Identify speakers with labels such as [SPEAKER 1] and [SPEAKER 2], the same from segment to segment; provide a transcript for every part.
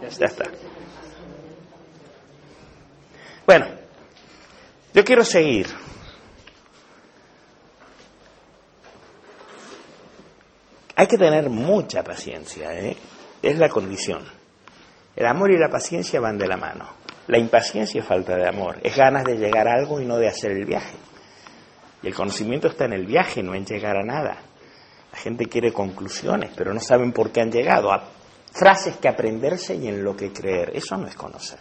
[SPEAKER 1] Ya está. Bueno, yo quiero seguir. Hay que tener mucha paciencia, ¿eh? es la condición. El amor y la paciencia van de la mano. La impaciencia es falta de amor, es ganas de llegar a algo y no de hacer el viaje. Y el conocimiento está en el viaje, no en llegar a nada. La gente quiere conclusiones, pero no saben por qué han llegado. Frases que aprenderse y en lo que creer. Eso no es conocer.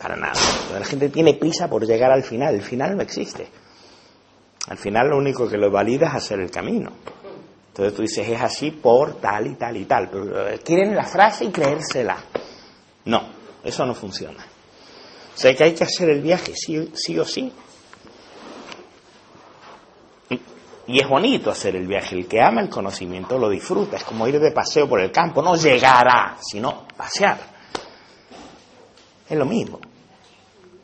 [SPEAKER 1] Para nada. La gente tiene prisa por llegar al final. El final no existe. Al final lo único que lo valida es hacer el camino. Entonces tú dices, es así por tal y tal y tal. Pero eh, quieren la frase y creérsela. No, eso no funciona. O sea que hay que hacer el viaje, sí, sí o sí. Y es bonito hacer el viaje. El que ama el conocimiento lo disfruta. Es como ir de paseo por el campo. No llegará, sino pasear. Es lo mismo.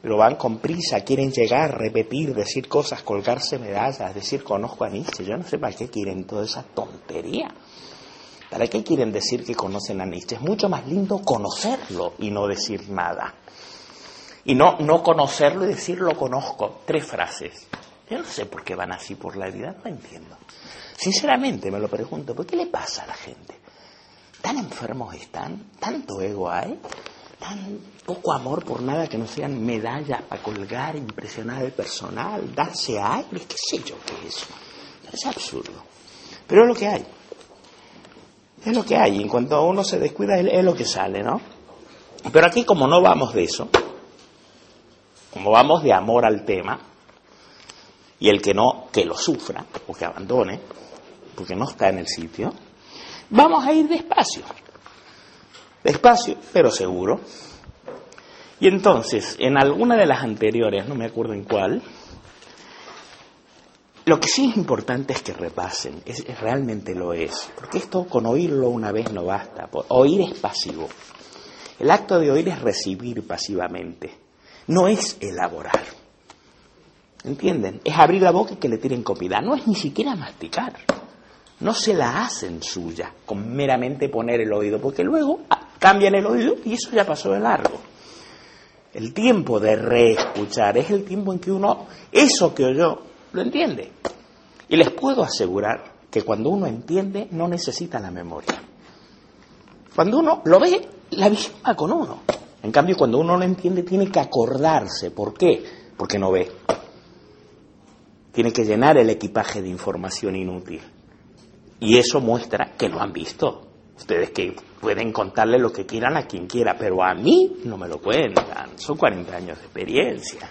[SPEAKER 1] Pero van con prisa, quieren llegar, repetir, decir cosas, colgarse medallas, decir conozco a Nietzsche. Yo no sé para qué quieren toda esa tontería. ¿Para qué quieren decir que conocen a Nietzsche? Es mucho más lindo conocerlo y no decir nada. Y no, no conocerlo y decir lo conozco. Tres frases. Yo no sé por qué van así por la vida, no entiendo. Sinceramente me lo pregunto, ¿por qué le pasa a la gente? ¿Tan enfermos están? ¿Tanto ego hay? ¿Tan poco amor por nada que no sean medallas para colgar, impresionar al personal, darse aire? ¿Qué sé yo qué es? Es absurdo. Pero es lo que hay. Es lo que hay. En cuanto uno se descuida, es lo que sale, ¿no? Pero aquí, como no vamos de eso, como vamos de amor al tema, y el que no, que lo sufra o que abandone, porque no está en el sitio, vamos a ir despacio, despacio, pero seguro. Y entonces, en alguna de las anteriores, no me acuerdo en cuál, lo que sí es importante es que repasen, es, realmente lo es, porque esto con oírlo una vez no basta, oír es pasivo. El acto de oír es recibir pasivamente, no es elaborar. ¿Entienden? Es abrir la boca y que le tiren comida. No es ni siquiera masticar. No se la hacen suya con meramente poner el oído, porque luego ah, cambian el oído y eso ya pasó de largo. El tiempo de reescuchar es el tiempo en que uno, eso que oyó, lo entiende. Y les puedo asegurar que cuando uno entiende no necesita la memoria. Cuando uno lo ve, la visión va con uno. En cambio, cuando uno lo entiende, tiene que acordarse. ¿Por qué? Porque no ve tiene que llenar el equipaje de información inútil. Y eso muestra que lo han visto. Ustedes que pueden contarle lo que quieran a quien quiera, pero a mí no me lo cuentan. Son 40 años de experiencia.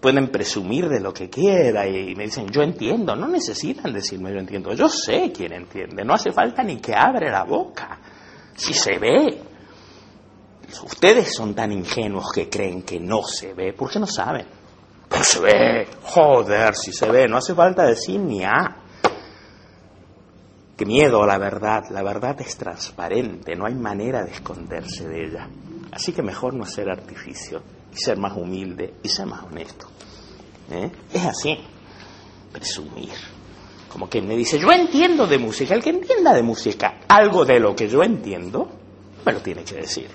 [SPEAKER 1] Pueden presumir de lo que quiera y me dicen, yo entiendo. No necesitan decirme yo entiendo. Yo sé quién entiende. No hace falta ni que abre la boca. Si se ve. Ustedes son tan ingenuos que creen que no se ve. ¿Por qué no saben? Pero se ve, joder, si se ve, no hace falta decir ni a. Qué miedo a la verdad, la verdad es transparente, no hay manera de esconderse de ella. Así que mejor no hacer artificio y ser más humilde y ser más honesto. ¿Eh? Es así, presumir. Como que me dice, yo entiendo de música, el que entienda de música algo de lo que yo entiendo, me lo tiene que decir.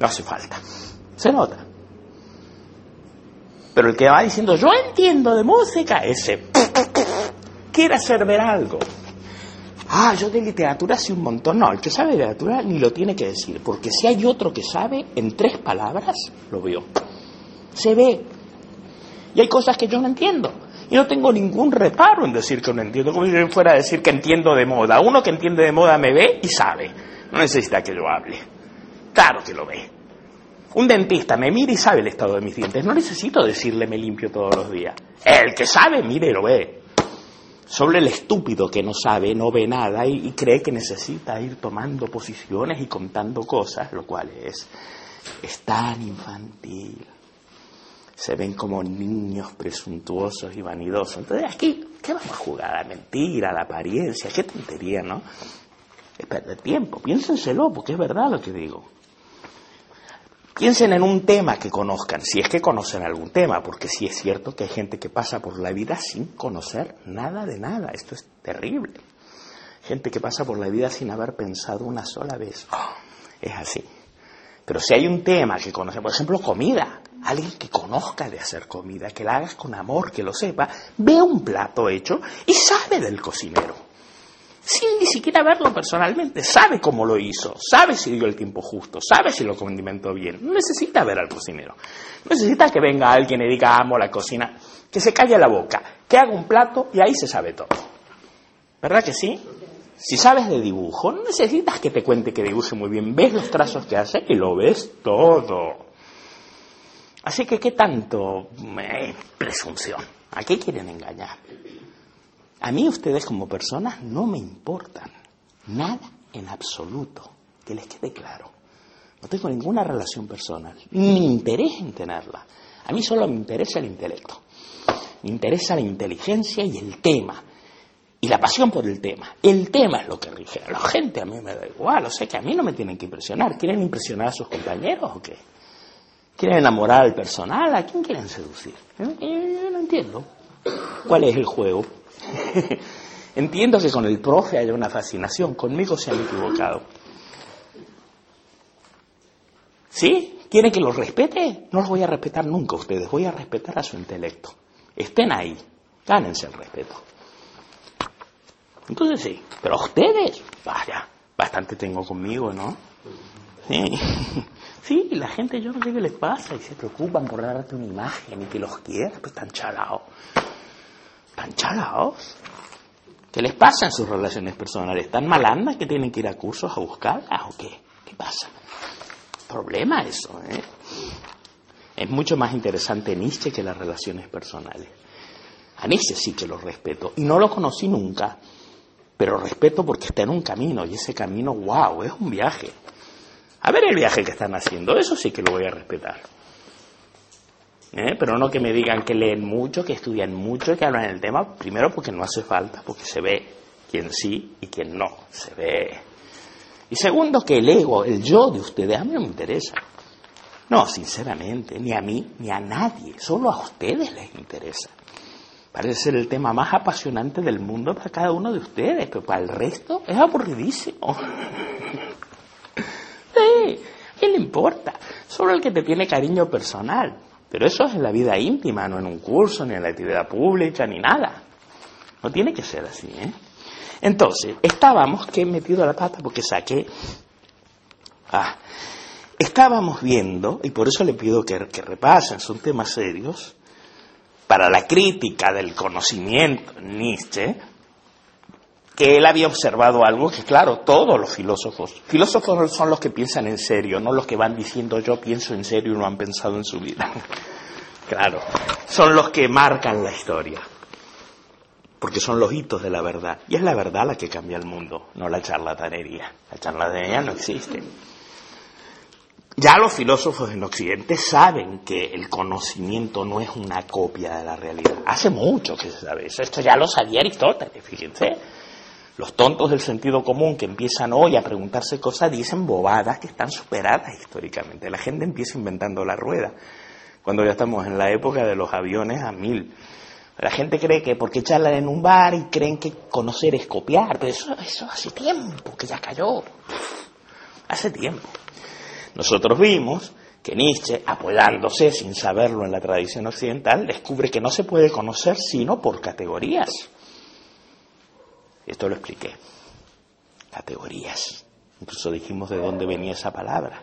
[SPEAKER 1] No hace falta. Se nota. Pero el que va diciendo, yo entiendo de música, ese quiere hacer ver algo. Ah, yo de literatura sé un montón. No, el que sabe de literatura ni lo tiene que decir, porque si hay otro que sabe, en tres palabras lo vio. Se ve. Y hay cosas que yo no entiendo. Y no tengo ningún reparo en decir que no entiendo, como si yo fuera a decir que entiendo de moda. Uno que entiende de moda me ve y sabe. No necesita que yo hable. Claro que lo ve. Un dentista me mira y sabe el estado de mis dientes. No necesito decirle me limpio todos los días. El que sabe, mire, lo ve. Sobre el estúpido que no sabe, no ve nada y, cree que necesita ir tomando posiciones y contando cosas, lo cual es, es tan infantil. Se ven como niños presuntuosos y vanidosos. Entonces, aquí, ¿qué vamos a jugar? La mentira, la apariencia, qué tontería, ¿no? Es perder tiempo. Piénsenselo, porque es verdad lo que digo. Piensen en un tema que conozcan, si es que conocen algún tema, porque sí es cierto que hay gente que pasa por la vida sin conocer nada de nada. Esto es terrible. Gente que pasa por la vida sin haber pensado una sola vez. Es así. Pero si hay un tema que conoce, por ejemplo, comida, alguien que conozca de hacer comida, que la hagas con amor, que lo sepa, ve un plato hecho y sabe del cocinero. Sin ni siquiera verlo personalmente, sabe cómo lo hizo, sabe si dio el tiempo justo, sabe si lo condimentó bien. No necesita ver al cocinero. No necesita que venga alguien y diga amo la cocina, que se calle la boca, que haga un plato y ahí se sabe todo. ¿Verdad que sí? Si sabes de dibujo, no necesitas que te cuente que dibuje muy bien. Ves los trazos que hace y lo ves todo. Así que, ¿qué tanto eh, presunción? ¿A qué quieren engañar? A mí ustedes como personas no me importan. Nada en absoluto. Que les quede claro. No tengo ninguna relación personal. Ni interés en tenerla. A mí solo me interesa el intelecto. Me interesa la inteligencia y el tema y la pasión por el tema. El tema es lo que rige. A la gente a mí me da igual, o sea que a mí no me tienen que impresionar. ¿Quieren impresionar a sus compañeros o qué? ¿Quieren enamorar al personal? ¿A quién quieren seducir? ¿Eh? Yo no entiendo. ¿Cuál es el juego? entiendo que con el profe hay una fascinación, conmigo se han equivocado. ¿Sí? ¿Quieren que los respete? No los voy a respetar nunca a ustedes, voy a respetar a su intelecto. Estén ahí, gánense el respeto. Entonces sí, pero ustedes, vaya, bastante tengo conmigo, ¿no? Sí. sí, la gente yo no sé qué les pasa y se preocupan por darte una imagen y que los quieras, pues están chalados. ¿Están chalados? ¿Qué les pasa en sus relaciones personales? ¿Están malandas que tienen que ir a cursos a buscarlas o qué? ¿Qué pasa? Problema eso, ¿eh? Es mucho más interesante Nietzsche que las relaciones personales. A Nietzsche sí que lo respeto y no lo conocí nunca pero respeto porque está en un camino y ese camino, wow, es un viaje. A ver el viaje que están haciendo, eso sí que lo voy a respetar. ¿Eh? Pero no que me digan que leen mucho, que estudian mucho, que hablan el tema, primero porque no hace falta, porque se ve quién sí y quién no, se ve. Y segundo que el ego, el yo de ustedes, a mí no me interesa. No, sinceramente, ni a mí, ni a nadie, solo a ustedes les interesa. Parece ser el tema más apasionante del mundo para cada uno de ustedes, pero para el resto es aburridísimo. sí, ¿a quién le importa? Solo el que te tiene cariño personal. Pero eso es en la vida íntima, no en un curso, ni en la actividad pública, ni nada. No tiene que ser así, ¿eh? Entonces, estábamos que he metido la pata porque saqué. Ah, estábamos viendo, y por eso le pido que, que repasen, son temas serios, para la crítica del conocimiento Nietzsche, él había observado algo que, claro, todos los filósofos, filósofos son los que piensan en serio, no los que van diciendo yo pienso en serio y no han pensado en su vida. claro, son los que marcan la historia, porque son los hitos de la verdad. Y es la verdad la que cambia el mundo, no la charlatanería. La charlatanería no existe. Ya los filósofos en Occidente saben que el conocimiento no es una copia de la realidad. Hace mucho que se sabe eso. Esto ya lo sabía Aristóteles, fíjense. Los tontos del sentido común que empiezan hoy a preguntarse cosas dicen bobadas que están superadas históricamente. La gente empieza inventando la rueda. Cuando ya estamos en la época de los aviones a mil. La gente cree que porque charlan en un bar y creen que conocer es copiar, pero eso, eso hace tiempo que ya cayó. Hace tiempo. Nosotros vimos que Nietzsche, apoyándose sin saberlo en la tradición occidental, descubre que no se puede conocer sino por categorías. Esto lo expliqué. Categorías. Incluso dijimos de dónde venía esa palabra.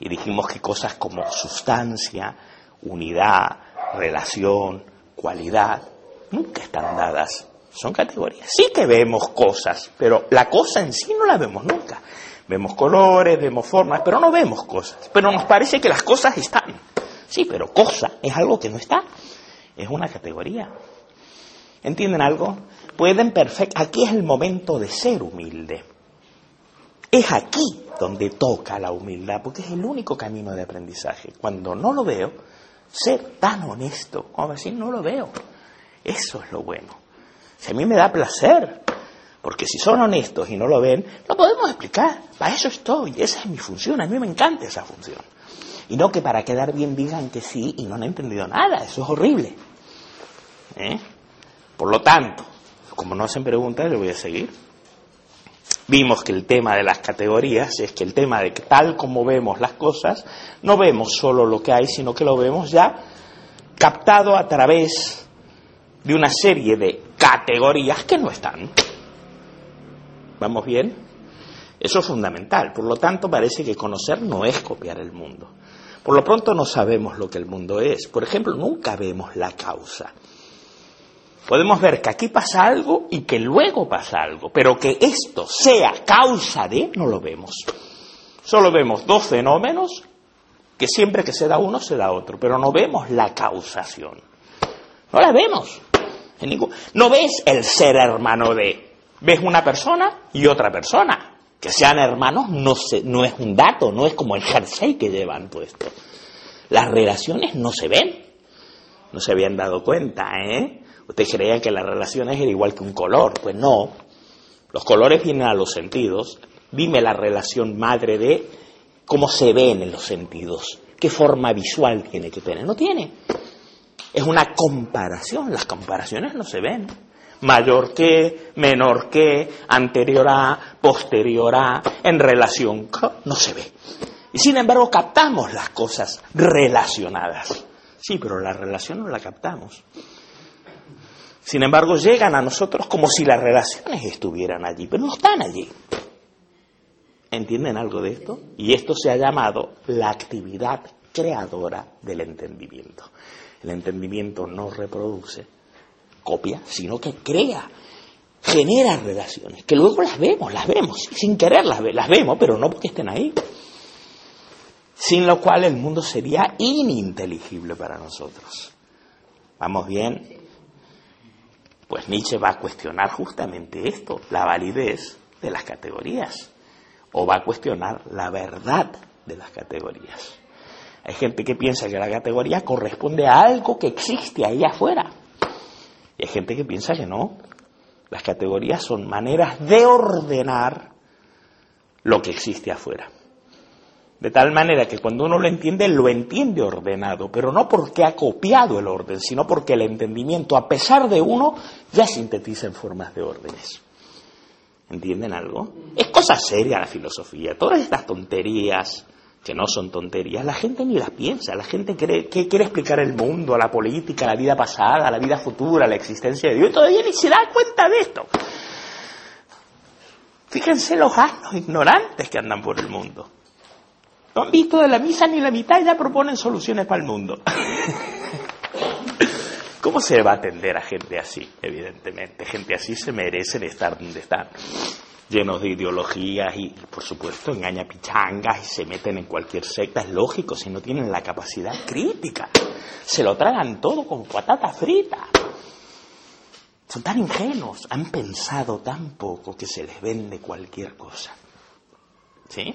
[SPEAKER 1] Y dijimos que cosas como sustancia, unidad, relación, cualidad, nunca están dadas. Son categorías. Sí que vemos cosas, pero la cosa en sí no la vemos nunca. Vemos colores, vemos formas, pero no vemos cosas. Pero nos parece que las cosas están. Sí, pero cosa es algo que no está. Es una categoría. ¿Entienden algo? Pueden perfecto. Aquí es el momento de ser humilde. Es aquí donde toca la humildad, porque es el único camino de aprendizaje. Cuando no lo veo, ser tan honesto, como decir, no lo veo. Eso es lo bueno. Si a mí me da placer porque si son honestos y no lo ven, lo podemos explicar. Para eso estoy. Esa es mi función. A mí me encanta esa función. Y no que para quedar bien digan que sí y no han entendido nada. Eso es horrible. ¿Eh? Por lo tanto, como no hacen preguntas, le voy a seguir. vimos que el tema de las categorías es que el tema de que tal como vemos las cosas, no vemos solo lo que hay, sino que lo vemos ya captado a través de una serie de categorías que no están. ¿Vamos bien? Eso es fundamental. Por lo tanto, parece que conocer no es copiar el mundo. Por lo pronto no sabemos lo que el mundo es. Por ejemplo, nunca vemos la causa. Podemos ver que aquí pasa algo y que luego pasa algo, pero que esto sea causa de, no lo vemos. Solo vemos dos fenómenos que siempre que se da uno se da otro, pero no vemos la causación. No la vemos. No ves el ser hermano de. Ves una persona y otra persona. Que sean hermanos no, no es un dato, no es como el jersey que llevan puesto. Las relaciones no se ven. No se habían dado cuenta, ¿eh? Usted creía que las relaciones eran igual que un color. Pues no. Los colores vienen a los sentidos. Dime la relación madre de cómo se ven en los sentidos. ¿Qué forma visual tiene que tener? No tiene. Es una comparación. Las comparaciones no se ven. Mayor que, menor que, anterior a, posterior a, en relación no se ve. Y sin embargo captamos las cosas relacionadas. Sí, pero la relación no la captamos. Sin embargo, llegan a nosotros como si las relaciones estuvieran allí, pero no están allí. ¿Entienden algo de esto? Y esto se ha llamado la actividad creadora del entendimiento. El entendimiento no reproduce, copia, sino que crea, genera relaciones, que luego las vemos, las vemos, sin querer las, las vemos, pero no porque estén ahí. Sin lo cual el mundo sería ininteligible para nosotros. ¿Vamos bien? Pues Nietzsche va a cuestionar justamente esto, la validez de las categorías, o va a cuestionar la verdad de las categorías. Hay gente que piensa que la categoría corresponde a algo que existe ahí afuera. Y hay gente que piensa que no. Las categorías son maneras de ordenar lo que existe afuera. De tal manera que cuando uno lo entiende, lo entiende ordenado, pero no porque ha copiado el orden, sino porque el entendimiento, a pesar de uno, ya sintetiza en formas de órdenes. ¿Entienden algo? Es cosa seria la filosofía. Todas estas tonterías, que no son tonterías, la gente ni las piensa. La gente que quiere explicar el mundo, la política, la vida pasada, la vida futura, la existencia de Dios, y todavía ni se da cuenta de esto. Fíjense los asnos ignorantes que andan por el mundo. No han visto de la misa ni la mitad y ya proponen soluciones para el mundo. ¿Cómo se va a atender a gente así? Evidentemente, gente así se merecen estar donde están, llenos de ideologías y, por supuesto, engaña pichangas y se meten en cualquier secta. Es lógico, si no tienen la capacidad crítica. Se lo tragan todo con patata frita. Son tan ingenuos, han pensado tan poco que se les vende cualquier cosa. ¿Sí?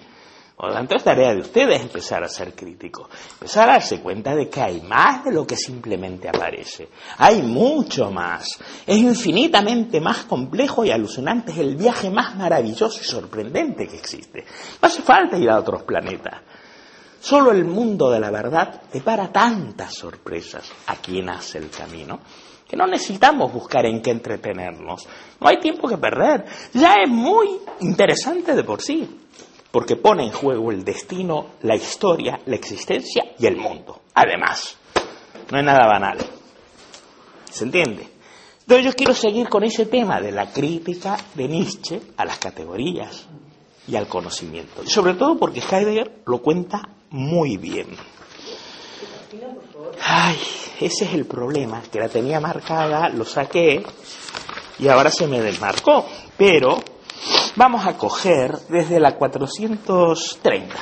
[SPEAKER 1] Por lo tanto, es tarea de ustedes empezar a ser críticos, empezar a darse cuenta de que hay más de lo que simplemente aparece. Hay mucho más. Es infinitamente más complejo y alucinante. Es el viaje más maravilloso y sorprendente que existe. No hace falta ir a otros planetas. Solo el mundo de la verdad depara tantas sorpresas a quien hace el camino que no necesitamos buscar en qué entretenernos. No hay tiempo que perder. Ya es muy interesante de por sí porque pone en juego el destino, la historia, la existencia y el mundo. Además, no es nada banal. ¿Se entiende? Entonces yo quiero seguir con ese tema de la crítica de Nietzsche a las categorías y al conocimiento. Sobre todo porque Heidegger lo cuenta muy bien. Ay, ese es el problema, que la tenía marcada, lo saqué y ahora se me desmarcó. Pero Vamos a coger desde la 430.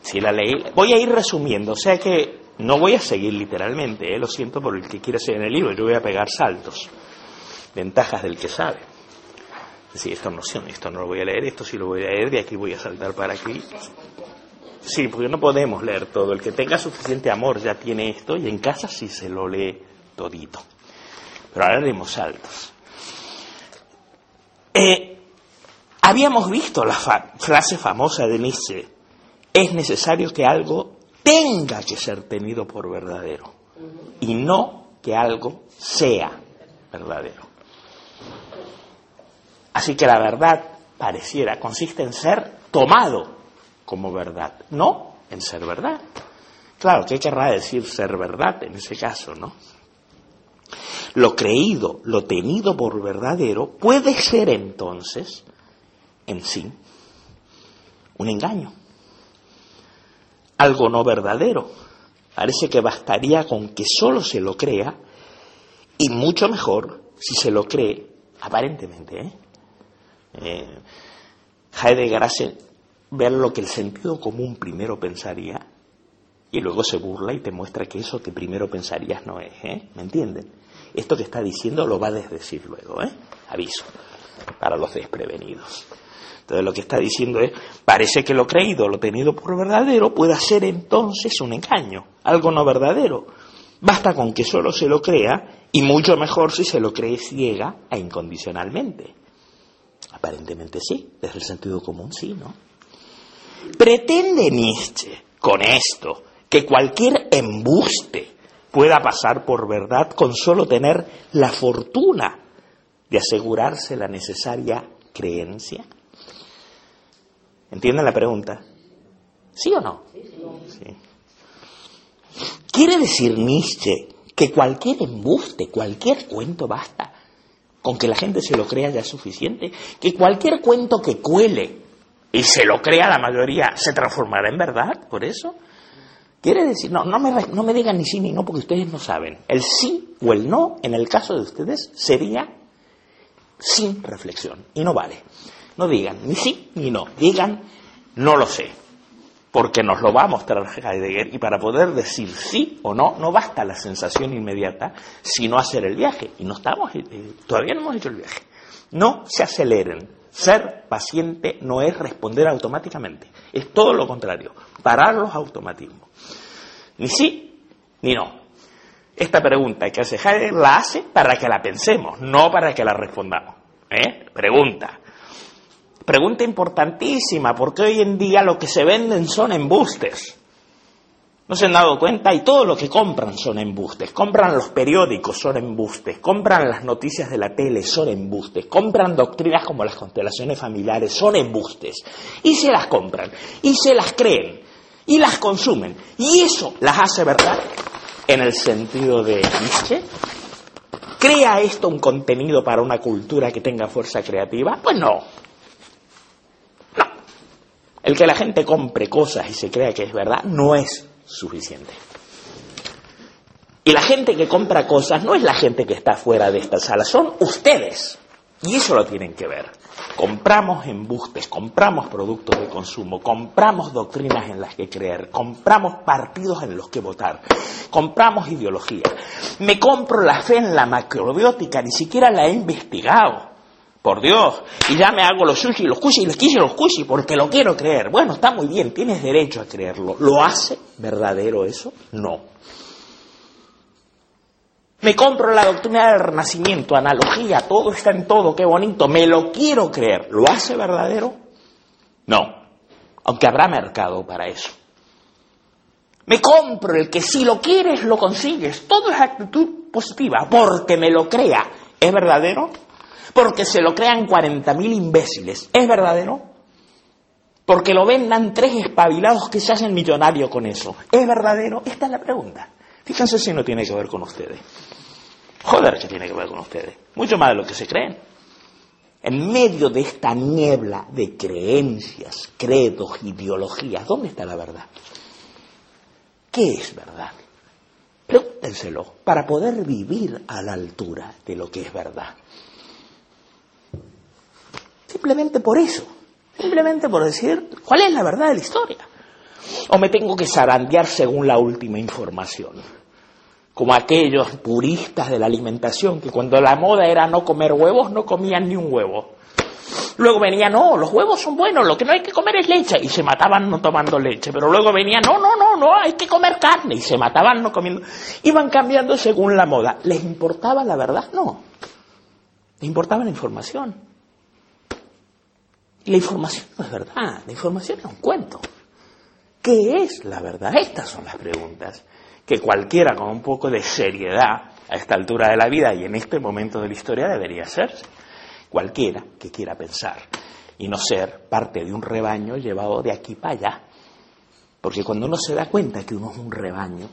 [SPEAKER 1] Si la leí, voy a ir resumiendo, o sea que no voy a seguir literalmente, ¿eh? lo siento por el que quiera seguir en el libro, yo voy a pegar saltos. Ventajas del que sabe. Decir, esto no, esto no lo voy a leer, esto sí lo voy a leer, de aquí voy a saltar para aquí. Sí, porque no podemos leer todo. El que tenga suficiente amor ya tiene esto y en casa sí se lo lee todito. Pero ahora leemos saltos. Eh, habíamos visto la frase famosa de Nietzsche, es necesario que algo tenga que ser tenido por verdadero y no que algo sea verdadero. Así que la verdad pareciera, consiste en ser tomado como verdad, no en ser verdad. Claro, ¿qué querrá decir ser verdad en ese caso, no? Lo creído, lo tenido por verdadero, puede ser entonces, en sí, un engaño, algo no verdadero. Parece que bastaría con que solo se lo crea y mucho mejor si se lo cree, aparentemente. ¿eh? Eh, Heidegger hace ver lo que el sentido común primero pensaría y luego se burla y te muestra que eso que primero pensarías no es. ¿eh? ¿Me entienden? Esto que está diciendo lo va a desdecir luego, ¿eh? Aviso, para los desprevenidos. Entonces lo que está diciendo es, parece que lo creído, lo tenido por verdadero, puede ser entonces un engaño, algo no verdadero. Basta con que solo se lo crea y mucho mejor si se lo cree ciega e incondicionalmente. Aparentemente sí, desde el sentido común sí, ¿no? Pretende Nietzsche con esto que cualquier embuste pueda pasar por verdad con solo tener la fortuna de asegurarse la necesaria creencia? ¿Entienden la pregunta? ¿Sí o no? Sí. ¿Quiere decir Nietzsche que cualquier embuste, cualquier cuento basta con que la gente se lo crea ya es suficiente? ¿Que cualquier cuento que cuele y se lo crea la mayoría se transformará en verdad por eso? Quiere decir, no, no me, no me digan ni sí ni no porque ustedes no saben. El sí o el no, en el caso de ustedes, sería sin reflexión. Y no vale. No digan ni sí ni no. Digan no lo sé. Porque nos lo va a mostrar Heidegger y para poder decir sí o no, no basta la sensación inmediata, sino hacer el viaje. Y no estamos, eh, eh, todavía no hemos hecho el viaje. No se aceleren. Ser paciente no es responder automáticamente. Es todo lo contrario. Parar los automatismos. Ni sí ni no. Esta pregunta que hace Heidegger la hace para que la pensemos, no para que la respondamos. ¿Eh? Pregunta. Pregunta importantísima, porque hoy en día lo que se venden son embustes. ¿No se han dado cuenta? Y todo lo que compran son embustes. Compran los periódicos, son embustes. Compran las noticias de la tele, son embustes. Compran doctrinas como las constelaciones familiares, son embustes. Y se las compran. Y se las creen y las consumen. Y eso las hace verdad en el sentido de Nietzsche. ¿Crea esto un contenido para una cultura que tenga fuerza creativa? Pues no. El que la gente compre cosas y se crea que es verdad no es suficiente. Y la gente que compra cosas no es la gente que está fuera de esta sala, son ustedes. Y eso lo tienen que ver. Compramos embustes, compramos productos de consumo, compramos doctrinas en las que creer, compramos partidos en los que votar, compramos ideología. Me compro la fe en la macrobiótica, ni siquiera la he investigado. Por Dios, y ya me hago los sushi, los kushi, los kishi, los kushi, porque lo quiero creer. Bueno, está muy bien, tienes derecho a creerlo. ¿Lo hace verdadero eso? No. Me compro la doctrina del renacimiento, analogía, todo está en todo, qué bonito, me lo quiero creer. ¿Lo hace verdadero? No, aunque habrá mercado para eso. Me compro el que si lo quieres lo consigues. Todo es actitud positiva, porque me lo crea. ¿Es verdadero? Porque se lo crean 40.000 imbéciles. ¿Es verdadero? Porque lo vendan tres espabilados que se hacen millonarios con eso. ¿Es verdadero? Esta es la pregunta. Fíjense si no tiene que ver con ustedes. Joder, que tiene que ver con ustedes. Mucho más de lo que se creen. En medio de esta niebla de creencias, credos, ideologías, ¿dónde está la verdad? ¿Qué es verdad? Pregúntenselo para poder vivir a la altura de lo que es verdad. Simplemente por eso. Simplemente por decir cuál es la verdad de la historia. O me tengo que zarandear según la última información como aquellos puristas de la alimentación, que cuando la moda era no comer huevos, no comían ni un huevo. Luego venía, no, los huevos son buenos, lo que no hay que comer es leche, y se mataban no tomando leche. Pero luego venía, no, no, no, no, hay que comer carne, y se mataban no comiendo. Iban cambiando según la moda. ¿Les importaba la verdad? No. Les importaba la información. La información no es verdad, la información es un cuento. ¿Qué es la verdad? Estas son las preguntas que cualquiera con un poco de seriedad a esta altura de la vida y en este momento de la historia debería hacerse. Cualquiera que quiera pensar y no ser parte de un rebaño llevado de aquí para allá. Porque cuando uno se da cuenta que uno es un rebaño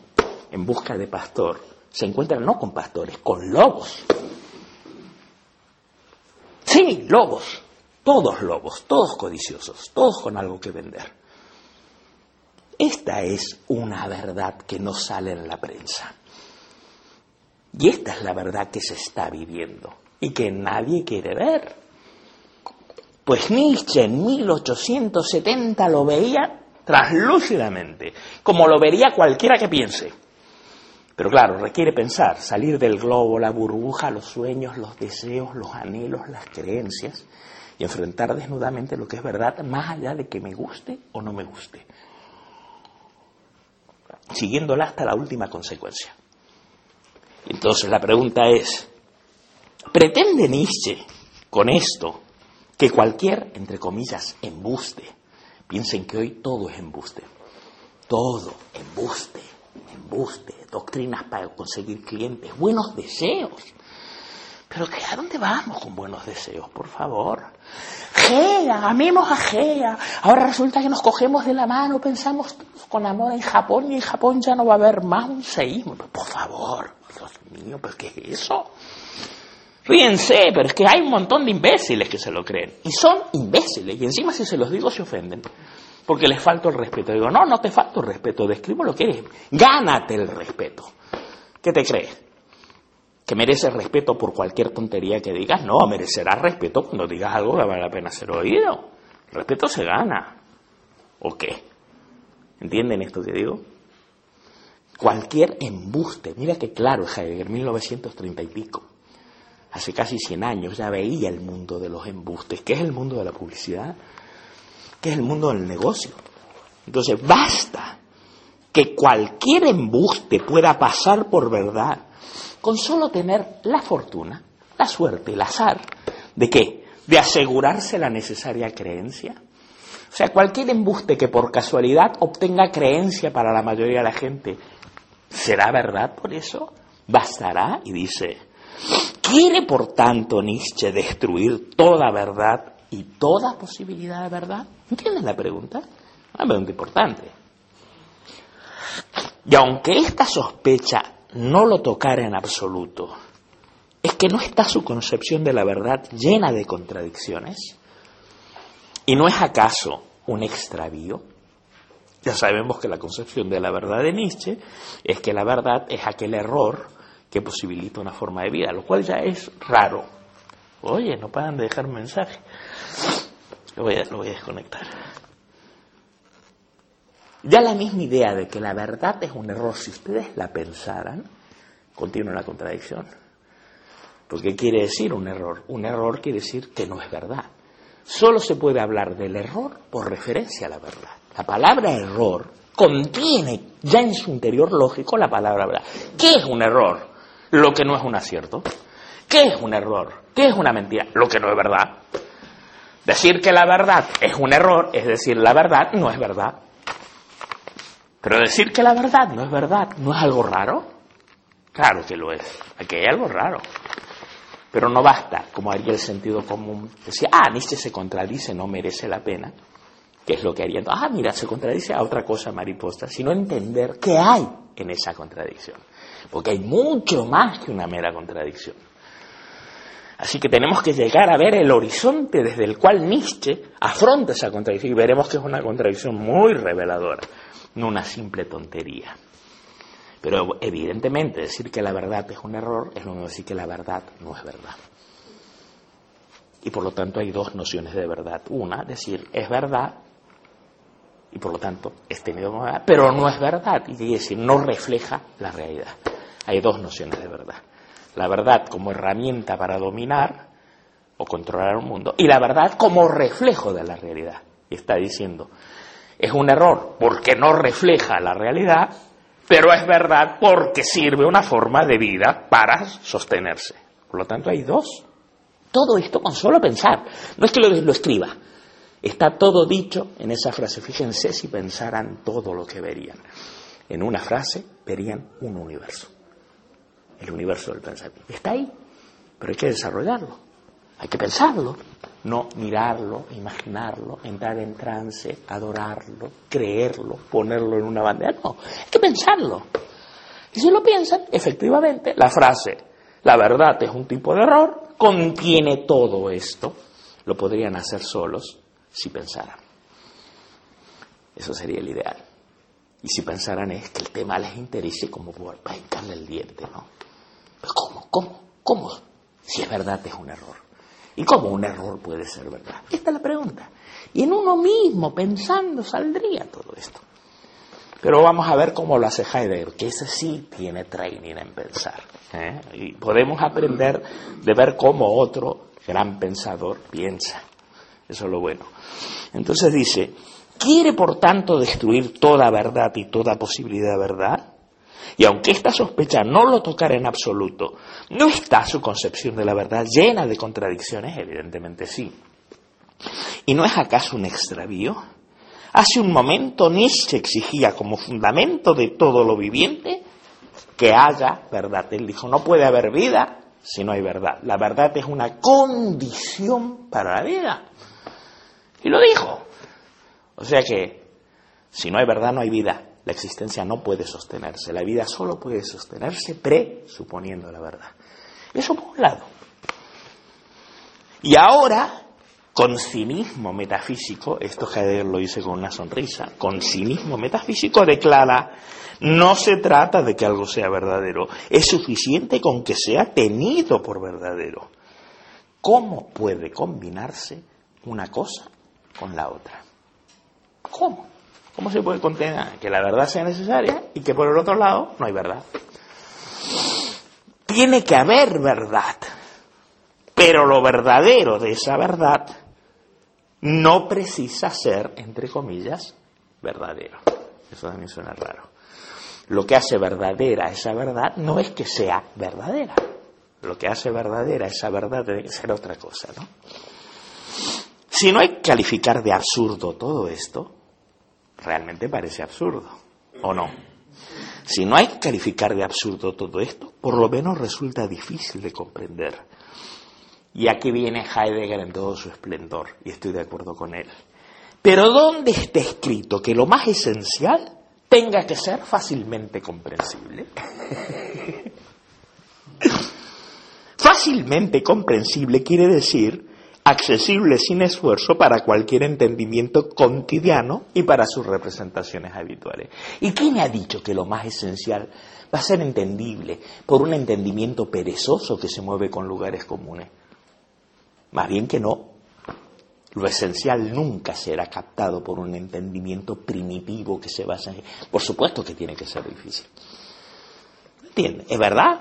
[SPEAKER 1] en busca de pastor, se encuentra no con pastores, con lobos. Sí, lobos, todos lobos, todos codiciosos, todos con algo que vender. Esta es una verdad que no sale en la prensa. Y esta es la verdad que se está viviendo y que nadie quiere ver. Pues Nietzsche en 1870 lo veía translúcidamente, como lo vería cualquiera que piense. Pero claro, requiere pensar, salir del globo, la burbuja, los sueños, los deseos, los anhelos, las creencias y enfrentar desnudamente lo que es verdad, más allá de que me guste o no me guste, siguiéndola hasta la última consecuencia. Entonces la pregunta es, ¿pretende Nietzsche con esto que cualquier, entre comillas, embuste, piensen que hoy todo es embuste, todo embuste, embuste, doctrinas para conseguir clientes, buenos deseos. Pero ¿a dónde vamos con buenos deseos, por favor? Gea, amemos a Gea. Ahora resulta que nos cogemos de la mano, pensamos con amor en Japón y en Japón ya no va a haber más un seísmo. Por favor, Dios mío, ¿pero qué es eso? Ríense, pero es que hay un montón de imbéciles que se lo creen. Y son imbéciles. Y encima si se los digo se ofenden. Porque les falta el respeto. Digo, no, no te falta el respeto. Describo lo que eres. Gánate el respeto. ¿Qué te crees? ¿Que mereces respeto por cualquier tontería que digas? No, merecerás respeto cuando digas algo que vale la pena ser oído. Respeto se gana. ¿O qué? ¿Entienden esto que digo? Cualquier embuste. Mira que claro, Heidegger, 1930 y pico hace casi 100 años ya veía el mundo de los embustes. ¿Qué es el mundo de la publicidad? ¿Qué es el mundo del negocio? Entonces, basta que cualquier embuste pueda pasar por verdad con solo tener la fortuna, la suerte, el azar, ¿de qué? De asegurarse la necesaria creencia. O sea, cualquier embuste que por casualidad obtenga creencia para la mayoría de la gente, ¿será verdad por eso? ¿Bastará? Y dice, ¿Quiere, por tanto, Nietzsche destruir toda verdad y toda posibilidad de verdad? ¿Entiendes la pregunta? Una pregunta importante. Y aunque esta sospecha no lo tocara en absoluto, es que no está su concepción de la verdad llena de contradicciones. ¿Y no es acaso un extravío? Ya sabemos que la concepción de la verdad de Nietzsche es que la verdad es aquel error que posibilita una forma de vida, lo cual ya es raro. Oye, no paran de dejar mensaje. Lo voy a, lo voy a desconectar. Ya la misma idea de que la verdad es un error, si ustedes la pensaran, contiene una contradicción. Porque ¿qué quiere decir un error? Un error quiere decir que no es verdad. Solo se puede hablar del error por referencia a la verdad. La palabra error contiene ya en su interior lógico la palabra verdad. ¿Qué es un error? lo que no es un acierto. ¿Qué es un error? ¿Qué es una mentira? Lo que no es verdad. Decir que la verdad es un error es decir la verdad no es verdad. Pero decir que la verdad no es verdad no es algo raro. Claro que lo es. Aquí hay algo raro. Pero no basta, como haría el sentido común, decir, ah, Nietzsche se contradice, no merece la pena, que es lo que haría. Ah, mira, se contradice a otra cosa mariposa, sino entender qué hay en esa contradicción porque hay mucho más que una mera contradicción. Así que tenemos que llegar a ver el horizonte desde el cual Nietzsche afronta esa contradicción y veremos que es una contradicción muy reveladora, no una simple tontería. Pero evidentemente decir que la verdad es un error es lo mismo decir que la verdad no es verdad. Y por lo tanto hay dos nociones de verdad. Una, decir es verdad y por lo tanto es tenido como verdad, pero no es verdad y decir no refleja la realidad. Hay dos nociones de verdad. La verdad como herramienta para dominar o controlar un mundo y la verdad como reflejo de la realidad. Y está diciendo, es un error porque no refleja la realidad, pero es verdad porque sirve una forma de vida para sostenerse. Por lo tanto, hay dos. Todo esto con solo pensar. No es que lo, escriba. Está todo dicho en esa frase. Fíjense si pensaran todo lo que verían. En una frase verían un universo el universo del pensamiento. Está ahí, pero hay que desarrollarlo, hay que pensarlo. No mirarlo, imaginarlo, entrar en trance, adorarlo, creerlo, ponerlo en una bandera. No, hay que pensarlo. Y si lo piensan, efectivamente, la frase, la verdad es un tipo de error, contiene todo esto. Lo podrían hacer solos si pensaran. Eso sería el ideal. Y si pensaran es que el tema les interese como para hincarle el diente, ¿no? Pero ¿cómo? ¿Cómo? ¿Cómo? Si es verdad es un error. ¿Y cómo un error puede ser verdad? Esta es la pregunta. Y en uno mismo, pensando, saldría todo esto. Pero vamos a ver cómo lo hace Heidegger, que ese sí tiene training en pensar. ¿eh? Y podemos aprender de ver cómo otro gran pensador piensa. Eso es lo bueno. Entonces dice, ¿quiere por tanto destruir toda verdad y toda posibilidad de verdad? Y aunque esta sospecha no lo tocara en absoluto, ¿no está su concepción de la verdad llena de contradicciones? Evidentemente sí. ¿Y no es acaso un extravío? Hace un momento Nietzsche exigía como fundamento de todo lo viviente que haya verdad. Él dijo, no puede haber vida si no hay verdad. La verdad es una condición para la vida. Y lo dijo. O sea que si no hay verdad no hay vida. La existencia no puede sostenerse. La vida solo puede sostenerse presuponiendo la verdad. Eso por un lado. Y ahora con cinismo metafísico, esto Heidegger lo dice con una sonrisa, con cinismo metafísico declara, no se trata de que algo sea verdadero, es suficiente con que sea tenido por verdadero. ¿Cómo puede combinarse una cosa con la otra? ¿Cómo? ¿Cómo se puede contener que la verdad sea necesaria y que por el otro lado no hay verdad? Tiene que haber verdad, pero lo verdadero de esa verdad no precisa ser, entre comillas, verdadero. Eso también suena raro. Lo que hace verdadera esa verdad no es que sea verdadera. Lo que hace verdadera esa verdad debe ser otra cosa, ¿no? Si no hay que calificar de absurdo todo esto, realmente parece absurdo, ¿o no? Si no hay que calificar de absurdo todo esto, por lo menos resulta difícil de comprender. Y aquí viene Heidegger en todo su esplendor, y estoy de acuerdo con él. Pero ¿dónde está escrito que lo más esencial tenga que ser fácilmente comprensible? fácilmente comprensible quiere decir accesible sin esfuerzo para cualquier entendimiento cotidiano y para sus representaciones habituales. ¿Y quién ha dicho que lo más esencial va a ser entendible por un entendimiento perezoso que se mueve con lugares comunes? Más bien que no. Lo esencial nunca será captado por un entendimiento primitivo que se basa en... Por supuesto que tiene que ser difícil. ¿Entiendes? ¿Es verdad?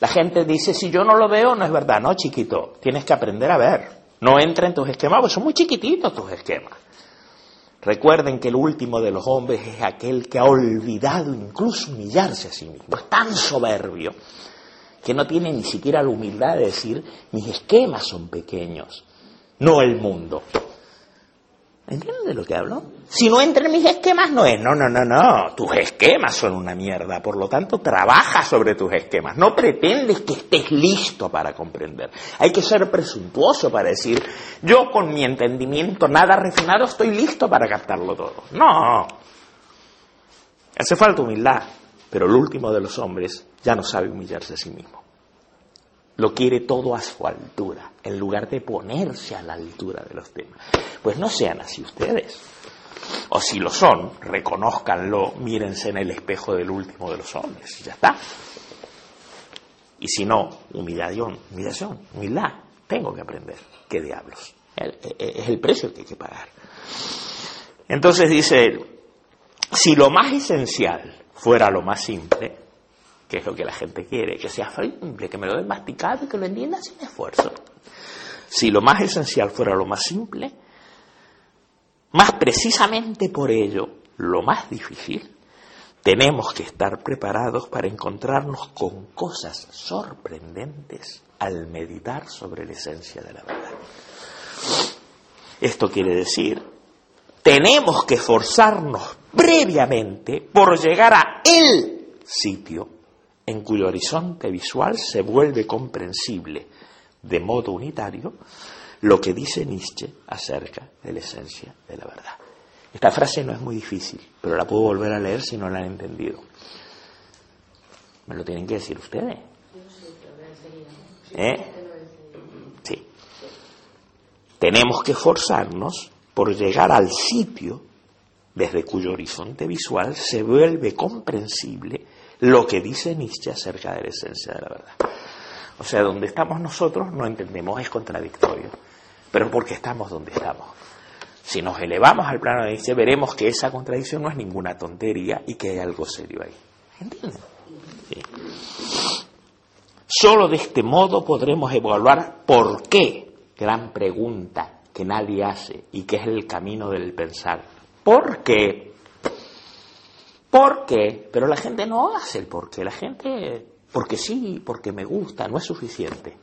[SPEAKER 1] La gente dice, si yo no lo veo, no es verdad. No, chiquito, tienes que aprender a ver. No entra en tus esquemas, porque son muy chiquititos tus esquemas. Recuerden que el último de los hombres es aquel que ha olvidado incluso humillarse a sí mismo. Es tan soberbio que no tiene ni siquiera la humildad de decir, mis esquemas son pequeños, no el mundo. ¿Entiendes de lo que hablo? Si no entra en mis esquemas, no es. No, no, no, no. Tus esquemas son una mierda. Por lo tanto, trabaja sobre tus esquemas. No pretendes que estés listo para comprender. Hay que ser presuntuoso para decir, yo con mi entendimiento nada refinado estoy listo para captarlo todo. No. Hace falta humildad. Pero el último de los hombres ya no sabe humillarse a sí mismo. Lo quiere todo a su altura, en lugar de ponerse a la altura de los temas. Pues no sean así ustedes. O si lo son, reconózcanlo, mírense en el espejo del último de los hombres ya está. Y si no, humillación, humillación, humildad. Tengo que aprender. ¿Qué diablos? Es el precio que hay que pagar. Entonces dice él, si lo más esencial fuera lo más simple, que es lo que la gente quiere, que sea simple, que me lo den masticado y que lo entienda sin esfuerzo. Si lo más esencial fuera lo más simple, más precisamente por ello, lo más difícil, tenemos que estar preparados para encontrarnos con cosas sorprendentes al meditar sobre la esencia de la verdad. Esto quiere decir, tenemos que esforzarnos previamente por llegar a el sitio en cuyo horizonte visual se vuelve comprensible de modo unitario lo que dice Nietzsche acerca de la esencia de la verdad. Esta frase no es muy difícil, pero la puedo volver a leer si no la han entendido. ¿Me lo tienen que decir ustedes? ¿Eh? Sí. Tenemos que esforzarnos por llegar al sitio desde cuyo horizonte visual se vuelve comprensible lo que dice Nietzsche acerca de la esencia de la verdad. O sea, donde estamos nosotros no entendemos, es contradictorio, pero porque estamos donde estamos. Si nos elevamos al plano de Nietzsche, veremos que esa contradicción no es ninguna tontería y que hay algo serio ahí. ¿Entienden? Solo de este modo podremos evaluar por qué, gran pregunta que nadie hace y que es el camino del pensar. ¿Por qué? ¿Por qué? Pero la gente no hace el por qué. La gente, porque sí, porque me gusta, no es suficiente.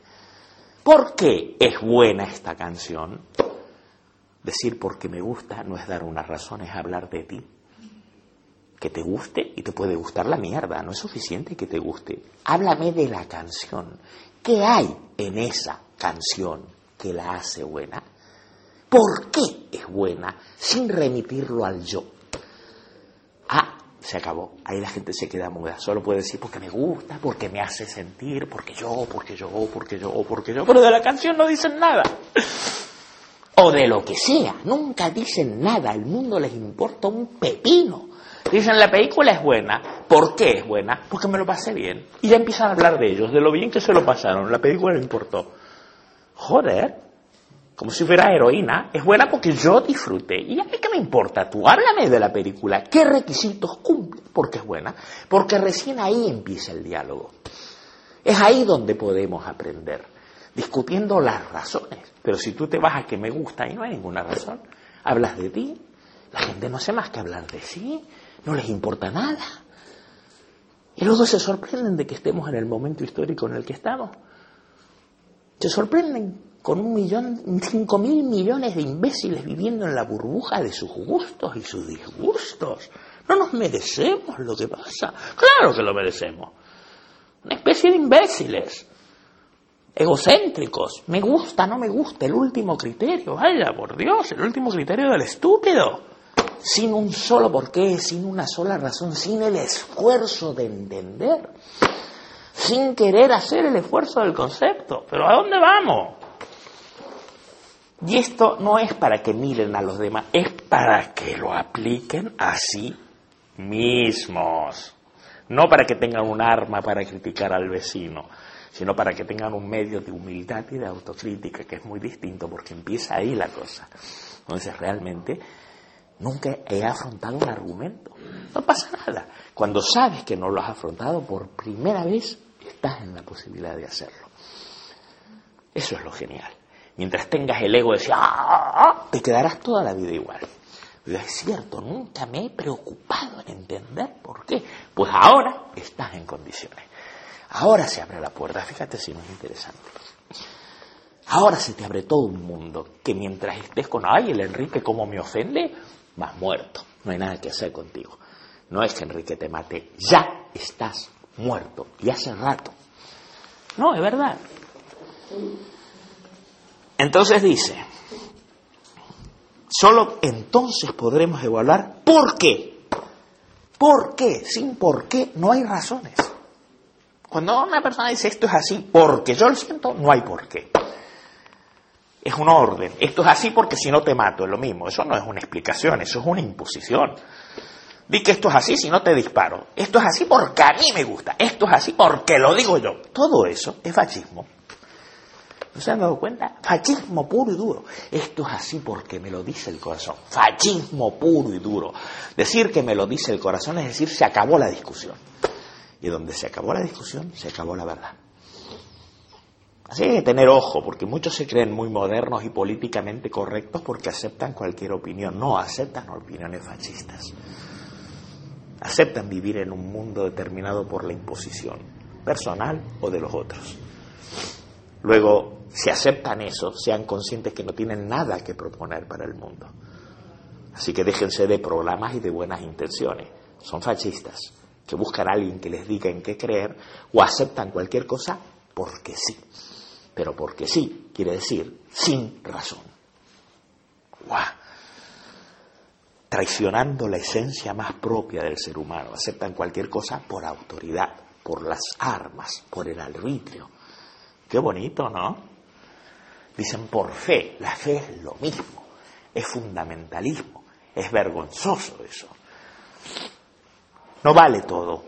[SPEAKER 1] ¿Por qué es buena esta canción? Decir porque me gusta no es dar una razón, es hablar de ti. Que te guste y te puede gustar la mierda, no es suficiente que te guste. Háblame de la canción. ¿Qué hay en esa canción que la hace buena? ¿Por qué es buena sin remitirlo al yo? Ah, se acabó. Ahí la gente se queda muda. Solo puede decir porque me gusta, porque me hace sentir, porque yo, porque yo, porque yo, porque yo. Pero de la canción no dicen nada. O de lo que sea. Nunca dicen nada. Al mundo les importa un pepino. Dicen la película es buena. ¿Por qué es buena? Porque me lo pasé bien. Y ya empiezan a hablar de ellos, de lo bien que se lo pasaron. La película no importó. Joder, como si fuera heroína, es buena porque yo disfruté. ¿Y a mí qué me importa tú? Háblame de la película. ¿Qué requisitos cumple? Porque es buena. Porque recién ahí empieza el diálogo. Es ahí donde podemos aprender, discutiendo las razones. Pero si tú te vas a que me gusta y no hay ninguna razón, hablas de ti, la gente no hace más que hablar de sí, no les importa nada. Y luego se sorprenden de que estemos en el momento histórico en el que estamos. Se sorprenden con un millón, cinco mil millones de imbéciles viviendo en la burbuja de sus gustos y sus disgustos. No nos merecemos lo que pasa. Claro que lo merecemos. Una especie de imbéciles, egocéntricos. Me gusta, no me gusta, el último criterio. Vaya, por Dios, el último criterio del estúpido. Sin un solo porqué, sin una sola razón, sin el esfuerzo de entender. Sin querer hacer el esfuerzo del concepto. Pero ¿a dónde vamos? Y esto no es para que miren a los demás, es para que lo apliquen a sí mismos. No para que tengan un arma para criticar al vecino, sino para que tengan un medio de humildad y de autocrítica, que es muy distinto porque empieza ahí la cosa. Entonces realmente nunca he afrontado un argumento. No pasa nada. Cuando sabes que no lo has afrontado por primera vez, estás en la posibilidad de hacerlo. Eso es lo genial. Mientras tengas el ego de decir, ah, ah, ah", te quedarás toda la vida igual. Es cierto, nunca me he preocupado en entender por qué. Pues ahora estás en condiciones. Ahora se abre la puerta. Fíjate si no es interesante. Ahora se te abre todo un mundo que mientras estés con, ay, el Enrique cómo me ofende, vas muerto. No hay nada que hacer contigo. No es que Enrique te mate, ya estás muerto. Y hace rato. No, es verdad. Entonces dice, solo entonces podremos evaluar por qué. ¿Por qué? Sin por qué no hay razones. Cuando una persona dice esto es así porque yo lo siento, no hay por qué. Es un orden. Esto es así porque si no te mato, es lo mismo. Eso no es una explicación, eso es una imposición. Di que esto es así si no te disparo. Esto es así porque a mí me gusta. Esto es así porque lo digo yo. Todo eso es fascismo. ¿No se han dado cuenta? Fascismo puro y duro. Esto es así porque me lo dice el corazón. Fascismo puro y duro. Decir que me lo dice el corazón es decir, se acabó la discusión. Y donde se acabó la discusión, se acabó la verdad. Así hay que tener ojo, porque muchos se creen muy modernos y políticamente correctos porque aceptan cualquier opinión. No, aceptan opiniones fascistas. Aceptan vivir en un mundo determinado por la imposición, personal o de los otros. Luego, si aceptan eso, sean conscientes que no tienen nada que proponer para el mundo. Así que déjense de programas y de buenas intenciones. Son fascistas, que buscan a alguien que les diga en qué creer o aceptan cualquier cosa porque sí. pero porque sí, quiere decir sin razón. ¡Guau! Traicionando la esencia más propia del ser humano, aceptan cualquier cosa por autoridad, por las armas, por el arbitrio. Qué bonito, ¿no? Dicen por fe, la fe es lo mismo, es fundamentalismo, es vergonzoso eso. No vale todo.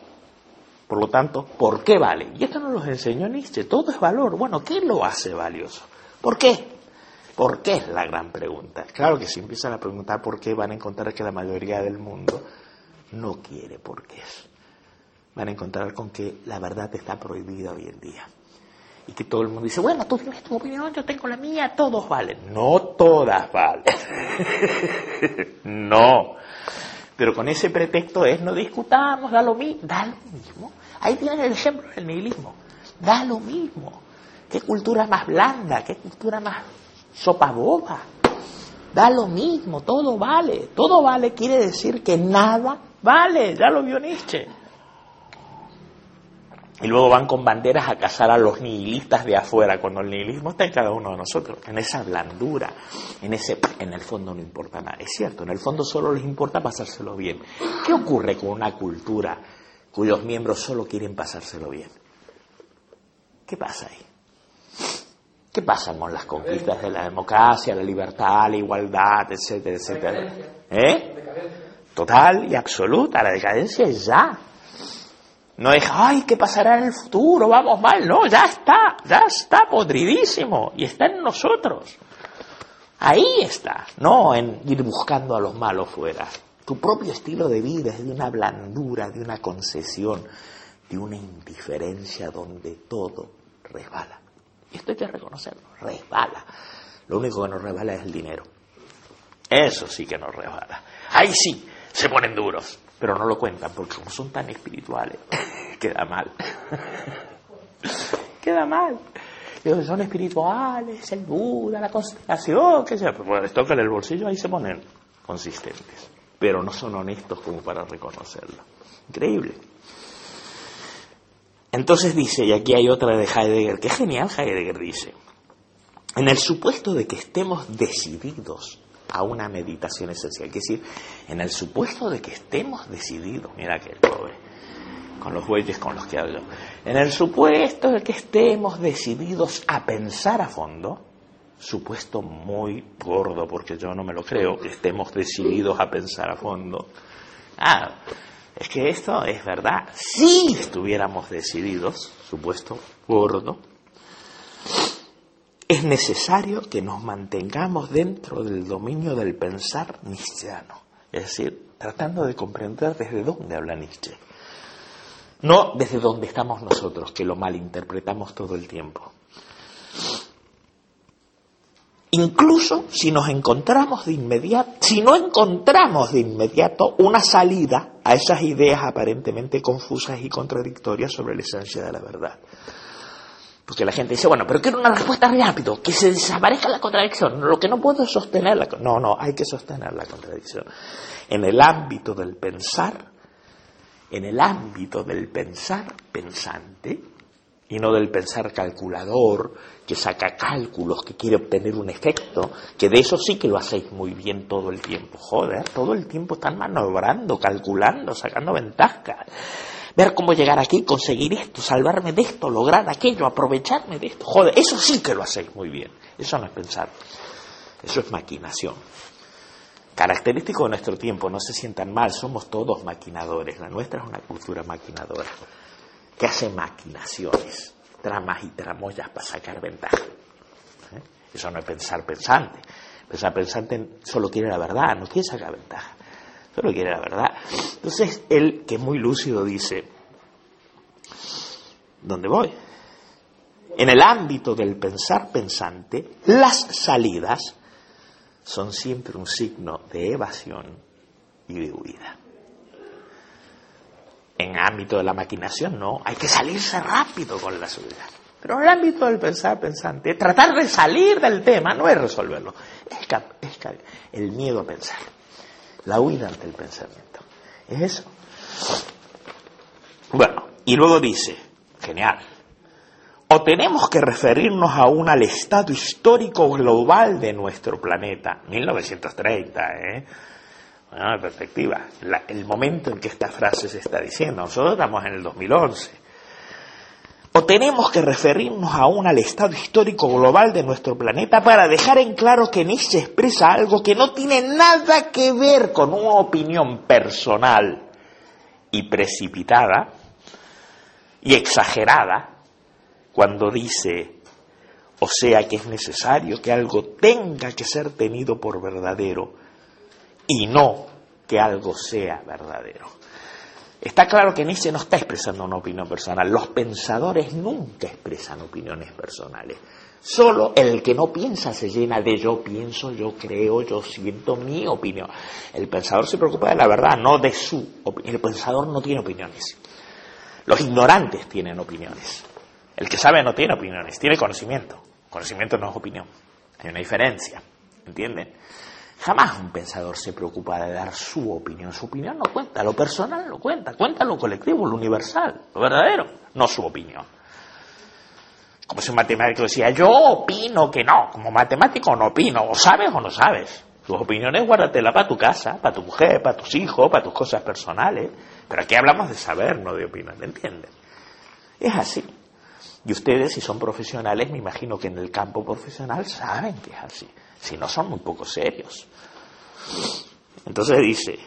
[SPEAKER 1] Por lo tanto, ¿por qué vale? Y esto nos lo enseñó Nietzsche, todo es valor. Bueno, ¿qué lo hace valioso? ¿Por qué? ¿Por qué es la gran pregunta? Claro que si empiezan a preguntar por qué, van a encontrar que la mayoría del mundo no quiere por qué. Van a encontrar con que la verdad está prohibida hoy en día. Y que todo el mundo dice, bueno, tú tienes tu opinión, yo tengo la mía, todos valen. No todas valen. no. Pero con ese pretexto es no discutamos, da lo, mismo, da lo mismo. Ahí tienes el ejemplo del nihilismo. Da lo mismo. ¿Qué cultura más blanda? ¿Qué cultura más sopa boba? Da lo mismo, todo vale. Todo vale quiere decir que nada vale. Ya lo vio Nietzsche. Y luego van con banderas a cazar a los nihilistas de afuera, cuando el nihilismo está en cada uno de nosotros, en esa blandura, en ese, en el fondo no importa nada. Es cierto, en el fondo solo les importa pasárselo bien. ¿Qué ocurre con una cultura cuyos miembros solo quieren pasárselo bien? ¿Qué pasa ahí? ¿Qué pasa con las conquistas de la democracia, la libertad, la igualdad, etcétera, etcétera? ¿Eh? Total y absoluta, la decadencia es ya. No es, ay, ¿qué pasará en el futuro? Vamos mal. No, ya está, ya está podridísimo y está en nosotros. Ahí está, no en ir buscando a los malos fuera. Tu propio estilo de vida es de una blandura, de una concesión, de una indiferencia donde todo resbala. Y esto hay que reconocerlo, resbala. Lo único que nos resbala es el dinero. Eso sí que nos resbala. Ahí sí, se ponen duros pero no lo cuentan porque como son tan espirituales, queda mal. queda mal. Digo, son espirituales, el Buda, la constelación, qué sea, pues les toca en el bolsillo, ahí se ponen consistentes, pero no son honestos como para reconocerlo. Increíble. Entonces dice, y aquí hay otra de Heidegger, que genial Heidegger dice, en el supuesto de que estemos decididos a una meditación esencial. Es decir, en el supuesto de que estemos decididos, mira que el pobre, con los bueyes con los que hablo, en el supuesto de que estemos decididos a pensar a fondo, supuesto muy gordo, porque yo no me lo creo, que estemos decididos a pensar a fondo. Ah, es que esto es verdad. Si estuviéramos decididos, supuesto gordo, es necesario que nos mantengamos dentro del dominio del pensar nietzscheano, es decir, tratando de comprender desde dónde habla Nietzsche, no desde dónde estamos nosotros, que lo malinterpretamos todo el tiempo. Incluso si nos encontramos de inmediato, si no encontramos de inmediato una salida a esas ideas aparentemente confusas y contradictorias sobre la esencia de la verdad. Porque la gente dice, bueno, pero quiero una respuesta rápido, que se desaparezca la contradicción. Lo que no puedo es sostener la No, no, hay que sostener la contradicción. En el ámbito del pensar, en el ámbito del pensar pensante, y no del pensar calculador, que saca cálculos, que quiere obtener un efecto, que de eso sí que lo hacéis muy bien todo el tiempo. Joder, todo el tiempo están manobrando, calculando, sacando ventajas ver cómo llegar aquí, conseguir esto, salvarme de esto, lograr aquello, aprovecharme de esto. Joder, eso sí que lo hacéis muy bien. Eso no es pensar. Eso es maquinación. Característico de nuestro tiempo, no se sientan mal, somos todos maquinadores. La nuestra es una cultura maquinadora que hace maquinaciones, tramas y tramoyas para sacar ventaja. ¿Eh? Eso no es pensar pensante. Pensar pensante solo quiere la verdad, no quiere sacar ventaja solo quiere la verdad. Entonces, él, que es muy lúcido, dice, ¿dónde voy? En el ámbito del pensar pensante, las salidas son siempre un signo de evasión y de huida. En ámbito de la maquinación, no, hay que salirse rápido con la subida. Pero en el ámbito del pensar pensante, tratar de salir del tema no es resolverlo, es, es el miedo a pensar la huida ante el pensamiento. Es eso. Bueno, y luego dice, genial, o tenemos que referirnos aún al estado histórico global de nuestro planeta, 1930, ¿eh? Bueno, en perspectiva, el momento en que esta frase se está diciendo, nosotros estamos en el 2011. Tenemos que referirnos aún al estado histórico global de nuestro planeta para dejar en claro que Nietzsche expresa algo que no tiene nada que ver con una opinión personal y precipitada y exagerada cuando dice, o sea que es necesario que algo tenga que ser tenido por verdadero y no que algo sea verdadero. Está claro que Nietzsche no está expresando una opinión personal. Los pensadores nunca expresan opiniones personales. Solo el que no piensa se llena de yo pienso, yo creo, yo siento mi opinión. El pensador se preocupa de la verdad, no de su opinión. El pensador no tiene opiniones. Los ignorantes tienen opiniones. El que sabe no tiene opiniones, tiene conocimiento. Conocimiento no es opinión. Hay una diferencia. ¿Entienden? Jamás un pensador se preocupa de dar su opinión. Su opinión no cuenta, lo personal no cuenta, cuenta lo colectivo, lo universal, lo verdadero, no su opinión. Como si un matemático decía, yo opino que no, como matemático no opino, o sabes o no sabes. Tus opiniones guárdatela para tu casa, para tu mujer, para tus hijos, para tus cosas personales. Pero aquí hablamos de saber, no de opinar, ¿me entienden? Es así. Y ustedes, si son profesionales, me imagino que en el campo profesional saben que es así. Si no, son muy poco serios. Entonces dice,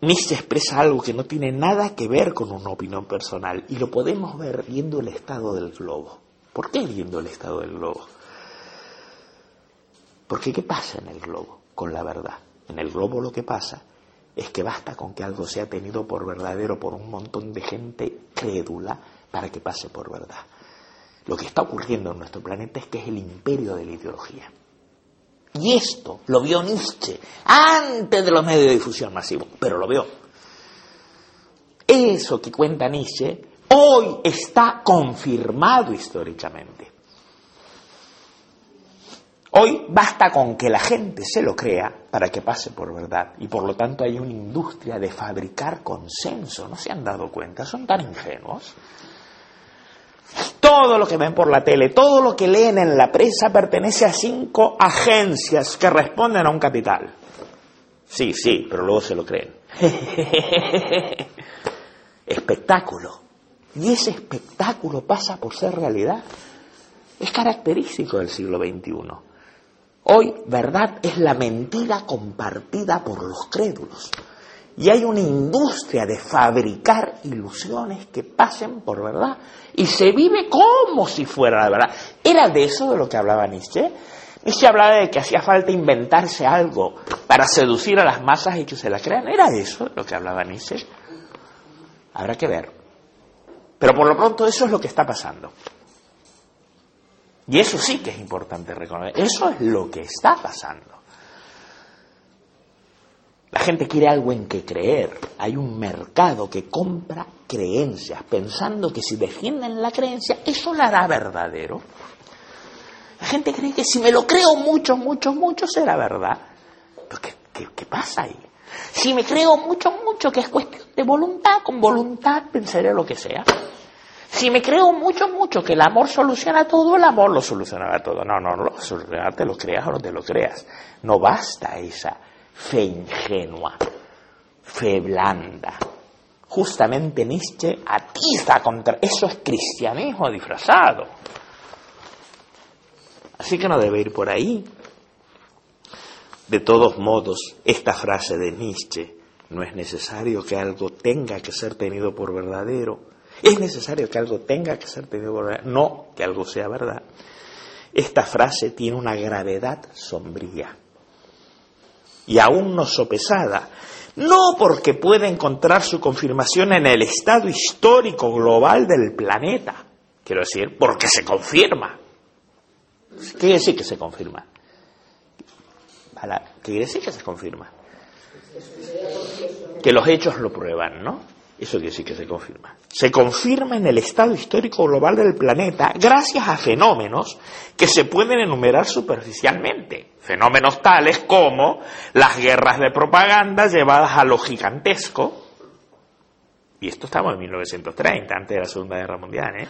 [SPEAKER 1] Nietzsche expresa algo que no tiene nada que ver con una opinión personal y lo podemos ver viendo el estado del globo. ¿Por qué viendo el estado del globo? Porque ¿qué pasa en el globo con la verdad? En el globo lo que pasa es que basta con que algo sea tenido por verdadero por un montón de gente crédula para que pase por verdad. Lo que está ocurriendo en nuestro planeta es que es el imperio de la ideología. Y esto lo vio Nietzsche antes de los medios de difusión masivos, pero lo vio. Eso que cuenta Nietzsche hoy está confirmado históricamente. Hoy basta con que la gente se lo crea para que pase por verdad y por lo tanto hay una industria de fabricar consenso. ¿No se han dado cuenta? Son tan ingenuos. Todo lo que ven por la tele, todo lo que leen en la prensa pertenece a cinco agencias que responden a un capital. Sí, sí, pero luego se lo creen. espectáculo. Y ese espectáculo pasa por ser realidad. Es característico del siglo XXI. Hoy verdad es la mentira compartida por los crédulos. Y hay una industria de fabricar ilusiones que pasen por verdad. Y se vive como si fuera la verdad. ¿Era de eso de lo que hablaba Nietzsche? Nietzsche hablaba de que hacía falta inventarse algo para seducir a las masas y que se la crean. ¿Era de eso de lo que hablaba Nietzsche? Habrá que ver. Pero por lo pronto eso es lo que está pasando. Y eso sí que es importante reconocer. Eso es lo que está pasando. La gente quiere algo en que creer. Hay un mercado que compra creencias, pensando que si defienden la creencia, eso la hará verdadero. La gente cree que si me lo creo mucho, mucho, mucho, será verdad. Pero ¿qué, qué pasa ahí? Si me creo mucho, mucho, que es cuestión de voluntad, con voluntad pensaré lo que sea. Si me creo mucho, mucho que el amor soluciona todo, el amor lo solucionará todo. No, no, no te lo creas o no te lo creas. No basta esa fe ingenua, fe blanda. Justamente Nietzsche atiza contra... Eso es cristianismo disfrazado. Así que no debe ir por ahí. De todos modos, esta frase de Nietzsche, no es necesario que algo tenga que ser tenido por verdadero, es necesario que algo tenga que ser tenido por verdad, no que algo sea verdad. Esta frase tiene una gravedad sombría y aún no sopesada, no porque pueda encontrar su confirmación en el estado histórico global del planeta, quiero decir, porque se confirma. ¿Qué quiere decir que se confirma? ¿Qué quiere decir que se confirma? Que los hechos lo prueban, ¿no? Eso quiere decir que se confirma. Se confirma en el estado histórico global del planeta gracias a fenómenos que se pueden enumerar superficialmente. Fenómenos tales como las guerras de propaganda llevadas a lo gigantesco Y esto estamos en 1930, antes de la Segunda Guerra Mundial. ¿eh?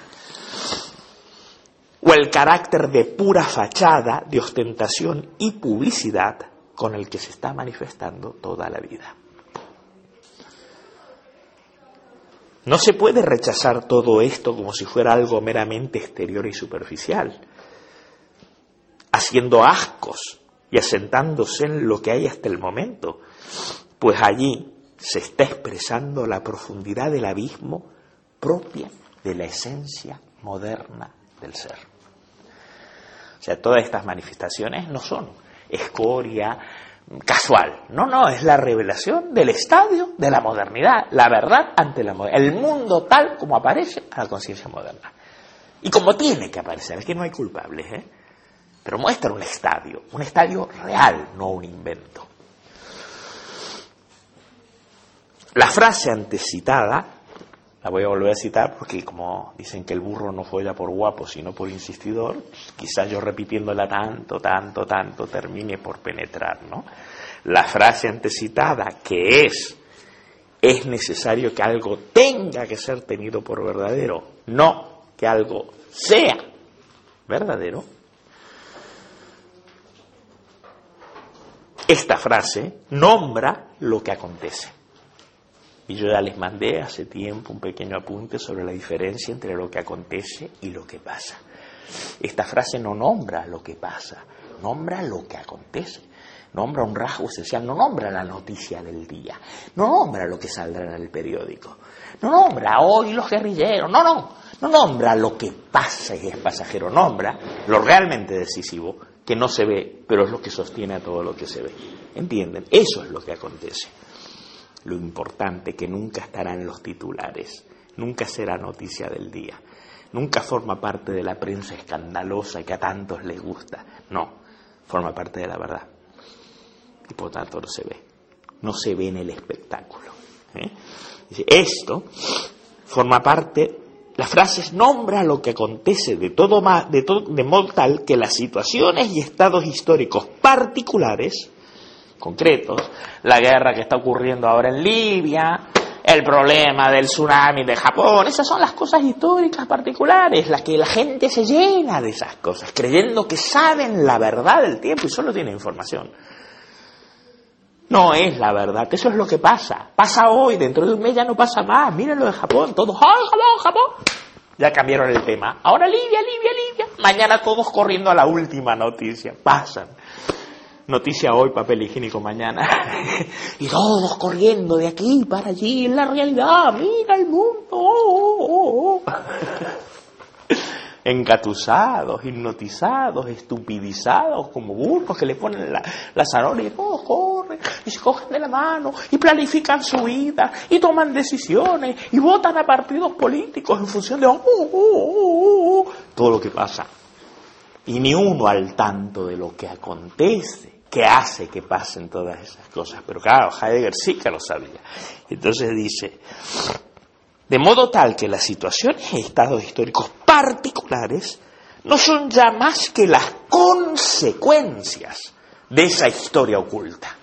[SPEAKER 1] O el carácter de pura fachada, de ostentación y publicidad con el que se está manifestando toda la vida. No se puede rechazar todo esto como si fuera algo meramente exterior y superficial, haciendo ascos y asentándose en lo que hay hasta el momento, pues allí se está expresando la profundidad del abismo propia de la esencia moderna del ser. O sea, todas estas manifestaciones no son escoria casual, no, no, es la revelación del estadio de la modernidad, la verdad ante la modernidad, el mundo tal como aparece a la conciencia moderna. Y como tiene que aparecer, es que no hay culpables, ¿eh? pero muestra un estadio, un estadio real, no un invento. La frase antecitada, la voy a volver a citar porque como dicen que el burro no folla por guapo, sino por insistidor, quizás yo repitiéndola tanto, tanto, tanto, termine por penetrar, ¿no? La frase antecitada, que es, es necesario que algo tenga que ser tenido por verdadero, no que algo sea verdadero. Esta frase nombra lo que acontece. Y yo ya les mandé hace tiempo un pequeño apunte sobre la diferencia entre lo que acontece y lo que pasa. Esta frase no nombra lo que pasa, nombra lo que acontece. Nombra un rasgo esencial, no nombra la noticia del día, no nombra lo que saldrá en el periódico, no nombra hoy los guerrilleros, no, no, no nombra lo que pasa y es pasajero, nombra lo realmente decisivo que no se ve, pero es lo que sostiene a todo lo que se ve. ¿Entienden? Eso es lo que acontece lo importante que nunca estará en los titulares, nunca será noticia del día, nunca forma parte de la prensa escandalosa que a tantos les gusta, no, forma parte de la verdad y por tanto no se ve, no se ve en el espectáculo. ¿eh? Esto forma parte, las frases nombra lo que acontece de todo, de, todo, de modo tal que las situaciones y estados históricos particulares concretos, la guerra que está ocurriendo ahora en Libia, el problema del tsunami de Japón, esas son las cosas históricas particulares, las que la gente se llena de esas cosas, creyendo que saben la verdad del tiempo y solo tienen información. No es la verdad, eso es lo que pasa. Pasa hoy, dentro de un mes ya no pasa más. Miren lo de Japón, todos, ¡ay, Japón, Japón! Ya cambiaron el tema. Ahora Libia, Libia, Libia. Mañana todos corriendo a la última noticia. Pasan noticia hoy, papel higiénico mañana. y todos corriendo de aquí para allí, en la realidad, mira el mundo. Oh, oh, oh, Encatusados, hipnotizados, estupidizados, como burros que le ponen la, la y todos corren y se cogen de la mano y planifican su vida y toman decisiones y votan a partidos políticos en función de todo lo que pasa. Y ni uno al tanto de lo que acontece que hace que pasen todas esas cosas. Pero claro, Heidegger sí que lo sabía. Entonces dice, de modo tal que las situaciones y estados históricos particulares no son ya más que las consecuencias de esa historia oculta.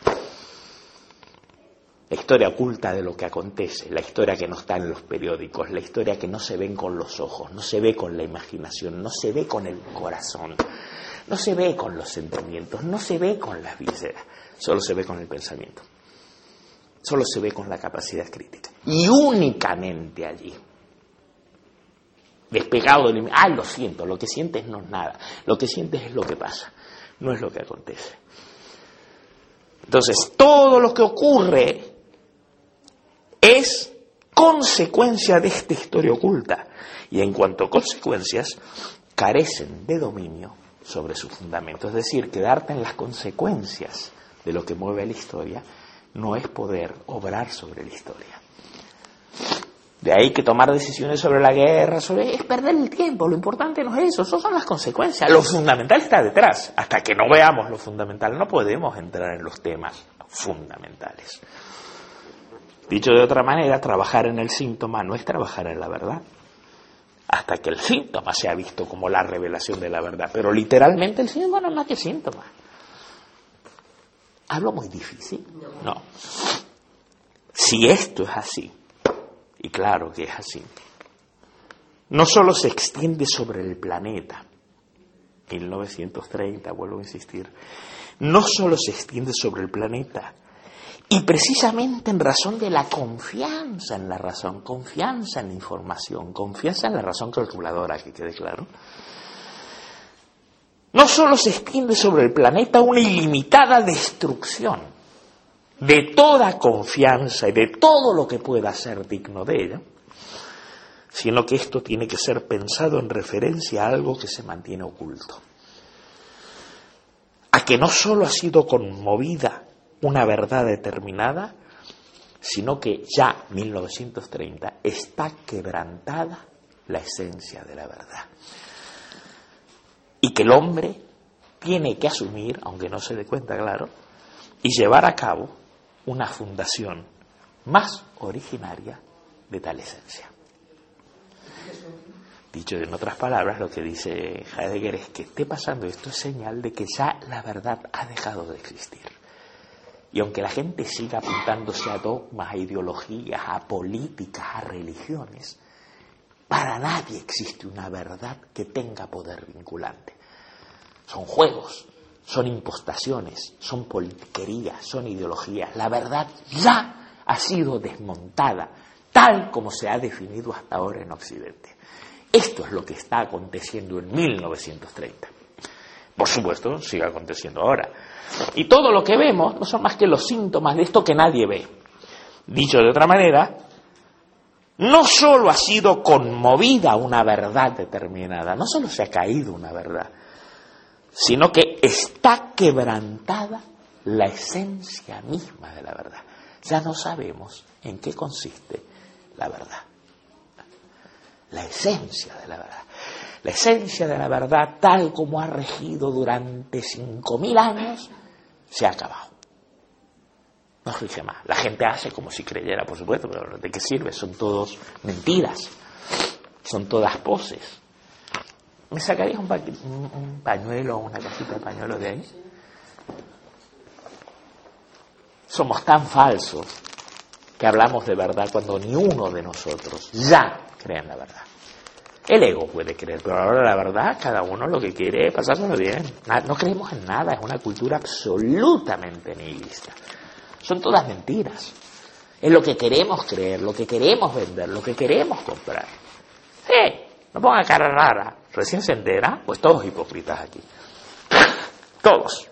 [SPEAKER 1] La historia oculta de lo que acontece, la historia que no está en los periódicos, la historia que no se ven con los ojos, no se ve con la imaginación, no se ve con el corazón, no se ve con los sentimientos, no se ve con las vísceras, solo se ve con el pensamiento. Solo se ve con la capacidad crítica. Y únicamente allí. Despegado del... Ay, lo siento, lo que sientes no es nada. Lo que sientes es lo que pasa, no es lo que acontece. Entonces, todo lo que ocurre es consecuencia de esta historia oculta. Y en cuanto a consecuencias, carecen de dominio sobre su fundamento. Es decir, quedarte en las consecuencias de lo que mueve la historia no es poder obrar sobre la historia. De ahí que tomar decisiones sobre la guerra, sobre es perder el tiempo. Lo importante no es eso, eso son las consecuencias. Lo fundamental está detrás. Hasta que no veamos lo fundamental, no podemos entrar en los temas fundamentales. Dicho de otra manera, trabajar en el síntoma no es trabajar en la verdad hasta que el síntoma sea visto como la revelación de la verdad. Pero literalmente el síntoma no es más que síntoma. ¿Hablo muy difícil? No. Si esto es así, Y claro que es así. No solo se extiende sobre el planeta, 1930, vuelvo a insistir, no solo se extiende sobre el planeta, y precisamente en razón de la confianza en la razón, confianza en la información, confianza en la razón calculadora, que quede claro, no solo se extiende sobre el planeta una ilimitada destrucción de toda confianza y de todo lo que pueda ser digno de ella, sino que esto tiene que ser pensado en referencia a algo que se mantiene oculto, a que no solo ha sido conmovida una verdad determinada, sino que ya 1930 está quebrantada la esencia de la verdad y que el hombre tiene que asumir, aunque no se dé cuenta, claro, y llevar a cabo una fundación más originaria de tal esencia. Dicho en otras palabras, lo que dice Heidegger es que esté pasando esto es señal de que ya la verdad ha dejado de existir. Y aunque la gente siga apuntándose a dogmas, a ideologías, a políticas, a religiones, para nadie existe una verdad que tenga poder vinculante. Son juegos, son impostaciones, son politiquerías, son ideologías. La verdad ya ha sido desmontada, tal como se ha definido hasta ahora en Occidente. Esto es lo que está aconteciendo en 1930. Por supuesto, sigue aconteciendo ahora. Y todo lo que vemos no son más que los síntomas de esto que nadie ve. Dicho de otra manera, no solo ha sido conmovida una verdad determinada, no solo se ha caído una verdad, sino que está quebrantada la esencia misma de la verdad. Ya no sabemos en qué consiste la verdad. La esencia de la verdad. La esencia de la verdad, tal como ha regido durante cinco mil años, se ha acabado. No rige más. La gente hace como si creyera, por supuesto, pero ¿de qué sirve? Son todos mentiras. Son todas poses. ¿Me sacarías un, pañuelo una cajita de pañuelo de ahí? Somos tan falsos que hablamos de verdad cuando ni uno de nosotros ya cree en la verdad. El ego puede creer, pero ahora la verdad, cada uno lo que quiere es pasárselo bien. No creemos en nada, es una cultura absolutamente nihilista. Son todas mentiras. Es lo que queremos creer, lo que queremos vender, lo que queremos comprar. Sí, no ponga cara rara. Recién se entera, pues todos hipócritas aquí. Todos.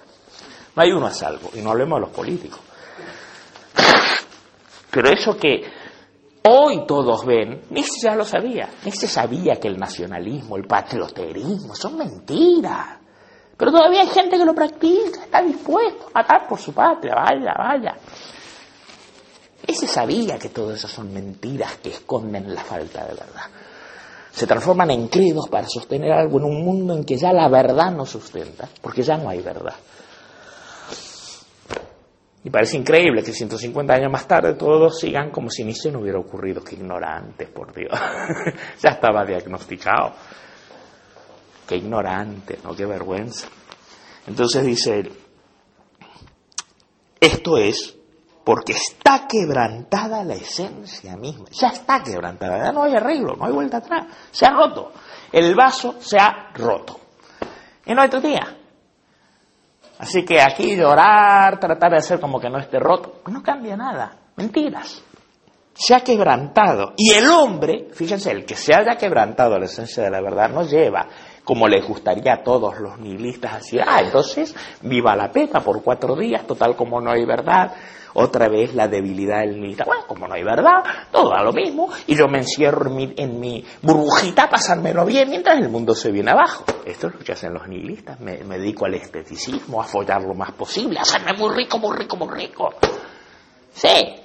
[SPEAKER 1] No hay uno a salvo. Y no hablemos de los políticos. Pero eso que hoy todos ven, Nietzsche ya lo sabía. Nietzsche sabía que el nacionalismo, el patrioterismo son mentiras. Pero todavía hay gente que lo practica, está dispuesto a matar por su patria, vaya, vaya. Ese sabía que todas esas son mentiras que esconden la falta de verdad. Se transforman en credos para sostener algo en un mundo en que ya la verdad no sustenta, porque ya no hay verdad. Y parece increíble que 150 años más tarde todos sigan como si ni se no hubiera ocurrido. Qué ignorantes, por Dios. ya estaba diagnosticado. Qué ignorante, ¿no? Qué vergüenza. Entonces dice él, esto es porque está quebrantada la esencia misma. Ya está quebrantada, ya no hay arreglo, no hay vuelta atrás. Se ha roto. El vaso se ha roto. Y no hay otro día. Así que aquí llorar, tratar de hacer como que no esté roto, no cambia nada. Mentiras. Se ha quebrantado. Y el hombre, fíjense, el que se haya quebrantado la esencia de la verdad no lleva como les gustaría a todos los nihilistas, así, ah, entonces viva la peta por cuatro días, total como no hay verdad, otra vez la debilidad del nihilista, bueno, como no hay verdad, todo da lo mismo, y yo me encierro en mi, en mi burbujita pasármelo bien mientras el mundo se viene abajo. Esto es lo que hacen los nihilistas, me, me dedico al esteticismo, a follar lo más posible, a hacerme muy rico, muy rico, muy rico. Sí,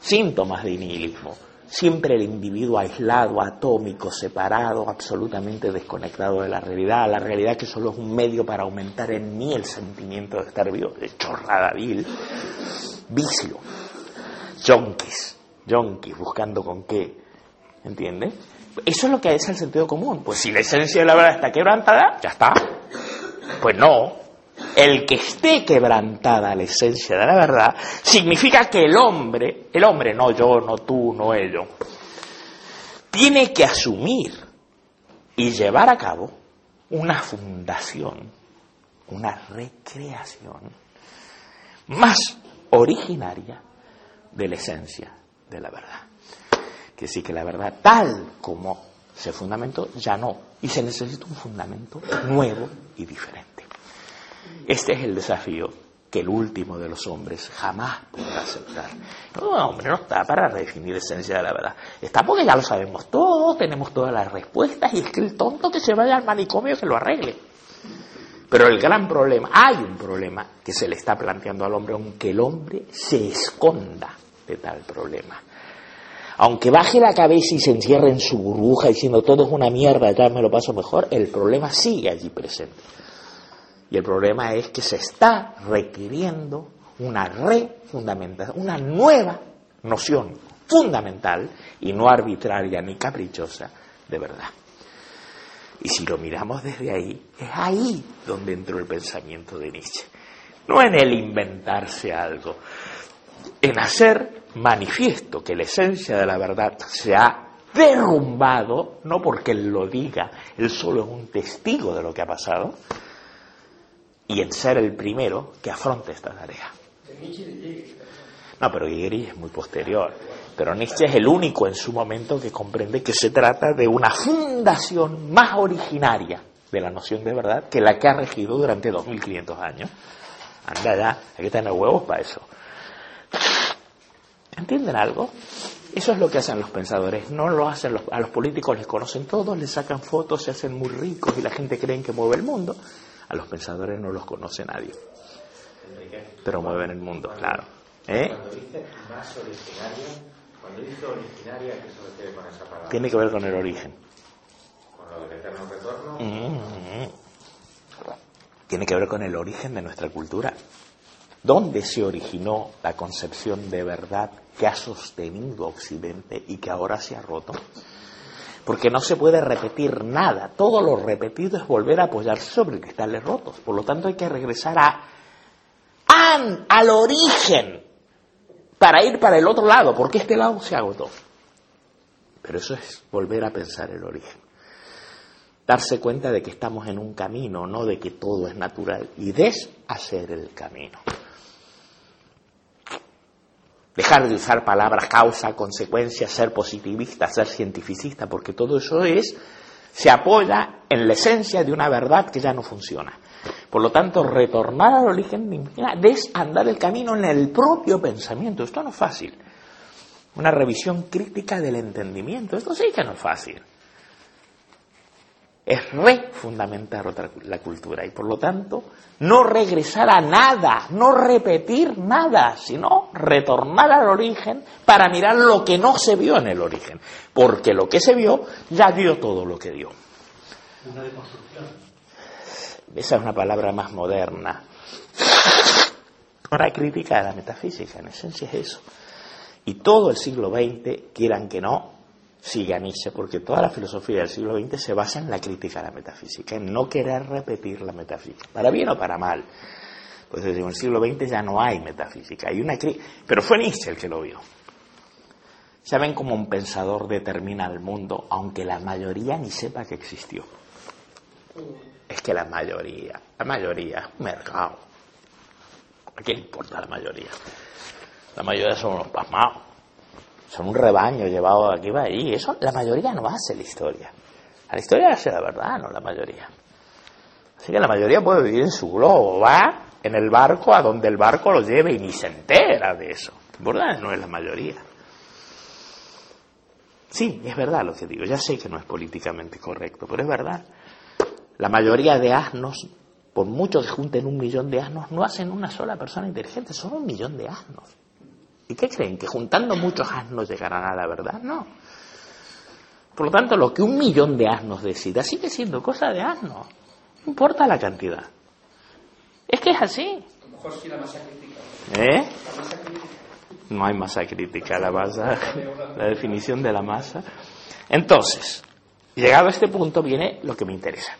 [SPEAKER 1] síntomas de nihilismo. Siempre el individuo aislado, atómico, separado, absolutamente desconectado de la realidad, la realidad que solo es un medio para aumentar en mí el sentimiento de estar vivo, de chorrada vil, vicio, yonkis, yonkis, buscando con qué, ¿entiendes? Eso es lo que es el sentido común. Pues si la esencia de la verdad está quebrantada, ya está. Pues no, el que esté quebrantada la esencia de la verdad, significa que el hombre, el hombre, no yo, no tú, no ellos, tiene que asumir y llevar a cabo una fundación, una recreación más originaria de la esencia de la verdad. Que sí que la verdad tal como se fundamentó ya no, y se necesita un fundamento nuevo y diferente. Este es el desafío que el último de los hombres jamás podrá aceptar. No, hombre, no está para redefinir la esencia de la verdad. Está porque ya lo sabemos todos, tenemos todas las respuestas y es que el tonto que se vaya al manicomio que lo arregle. Pero el gran problema, hay un problema que se le está planteando al hombre, aunque el hombre se esconda de tal problema. Aunque baje la cabeza y se encierre en su burbuja diciendo todo es una mierda, ya me lo paso mejor, el problema sigue allí presente. Y el problema es que se está requiriendo una refundamentación, una nueva noción fundamental y no arbitraria ni caprichosa de verdad. Y si lo miramos desde ahí, es ahí donde entró el pensamiento de Nietzsche. No en el inventarse algo, en hacer manifiesto que la esencia de la verdad se ha derrumbado, no porque él lo diga, él solo es un testigo de lo que ha pasado, y en ser el primero que afronte esta tarea. No, pero Hegel es muy posterior. Pero Nietzsche es el único en su momento que comprende que se trata de una fundación más originaria de la noción de verdad que la que ha regido durante 2500 años. Anda ya, hay que tener huevos para eso. ¿Entienden algo? Eso es lo que hacen los pensadores. No lo hacen los, a los políticos, les conocen todos, les sacan fotos, se hacen muy ricos y la gente cree que mueve el mundo. A los pensadores no los conoce nadie. Pero mueven el mundo, claro. ¿Eh? Cuando dice más originaria, cuando dice originaria, ¿qué se refiere con esa palabra? Tiene que ver con el origen. ¿Con lo del eterno retorno? Mm-hmm. Tiene que ver con el origen de nuestra cultura. ¿Dónde se originó la concepción de verdad que ha sostenido Occidente y que ahora se ha roto? porque no se puede repetir nada. Todo lo repetido es volver a apoyarse sobre cristales rotos. Por lo tanto, hay que regresar a an, al origen para ir para el otro lado, porque este lado se agotó. Pero eso es volver a pensar el origen. Darse cuenta de que estamos en un camino, no de que todo es natural, y deshacer el camino. Dejar de usar palabras causa, consecuencia, ser positivista, ser cientificista, porque todo eso es, se apoya en la esencia de una verdad que ya no funciona. Por lo tanto, retornar al origen implica desandar el camino en el propio pensamiento. Esto no es fácil. Una revisión crítica del entendimiento. Esto sí que no es fácil es refundamentar otra, la cultura y por lo tanto no regresar a nada, no repetir nada, sino retornar al origen para mirar lo que no se vio en el origen, porque lo que se vio ya dio todo lo que dio. Una deconstrucción. Esa es una palabra más moderna. Una crítica de la metafísica, en esencia es eso. Y todo el siglo XX, quieran que no, sigue Nietzsche, porque toda la filosofía del siglo XX se basa en la crítica a la metafísica, en no querer repetir la metafísica, para bien o para mal. Pues desde el siglo XX ya no hay metafísica, hay una pero fue Nietzsche el que lo vio. ¿Saben cómo un pensador determina el mundo, aunque la mayoría ni sepa que existió? Es que la mayoría, la mayoría mercado. ¿A quién importa la mayoría? La mayoría son unos pasmados son un rebaño llevado aquí va ahí. Eso la mayoría no hace la historia. La historia hace la verdad, no la mayoría. Así que la mayoría puede vivir en su globo, va en el barco a donde el barco lo lleve y ni se entera de eso. ¿Verdad? No es la mayoría. Sí, es verdad lo que digo. Ya sé que no es políticamente correcto, pero es verdad. La mayoría de asnos, por mucho que junten un millón de asnos, no hacen una sola persona inteligente, son un millón de asnos. ¿Y qué creen? ¿Que juntando muchos asnos llegarán a la verdad? No. Por lo tanto, lo que un millón de asnos decida sigue siendo cosa de asnos. No importa la cantidad. Es que es así. ¿Eh? No hay masa crítica, la masa, la definición de la masa. Entonces, llegado a este punto viene lo que me interesa.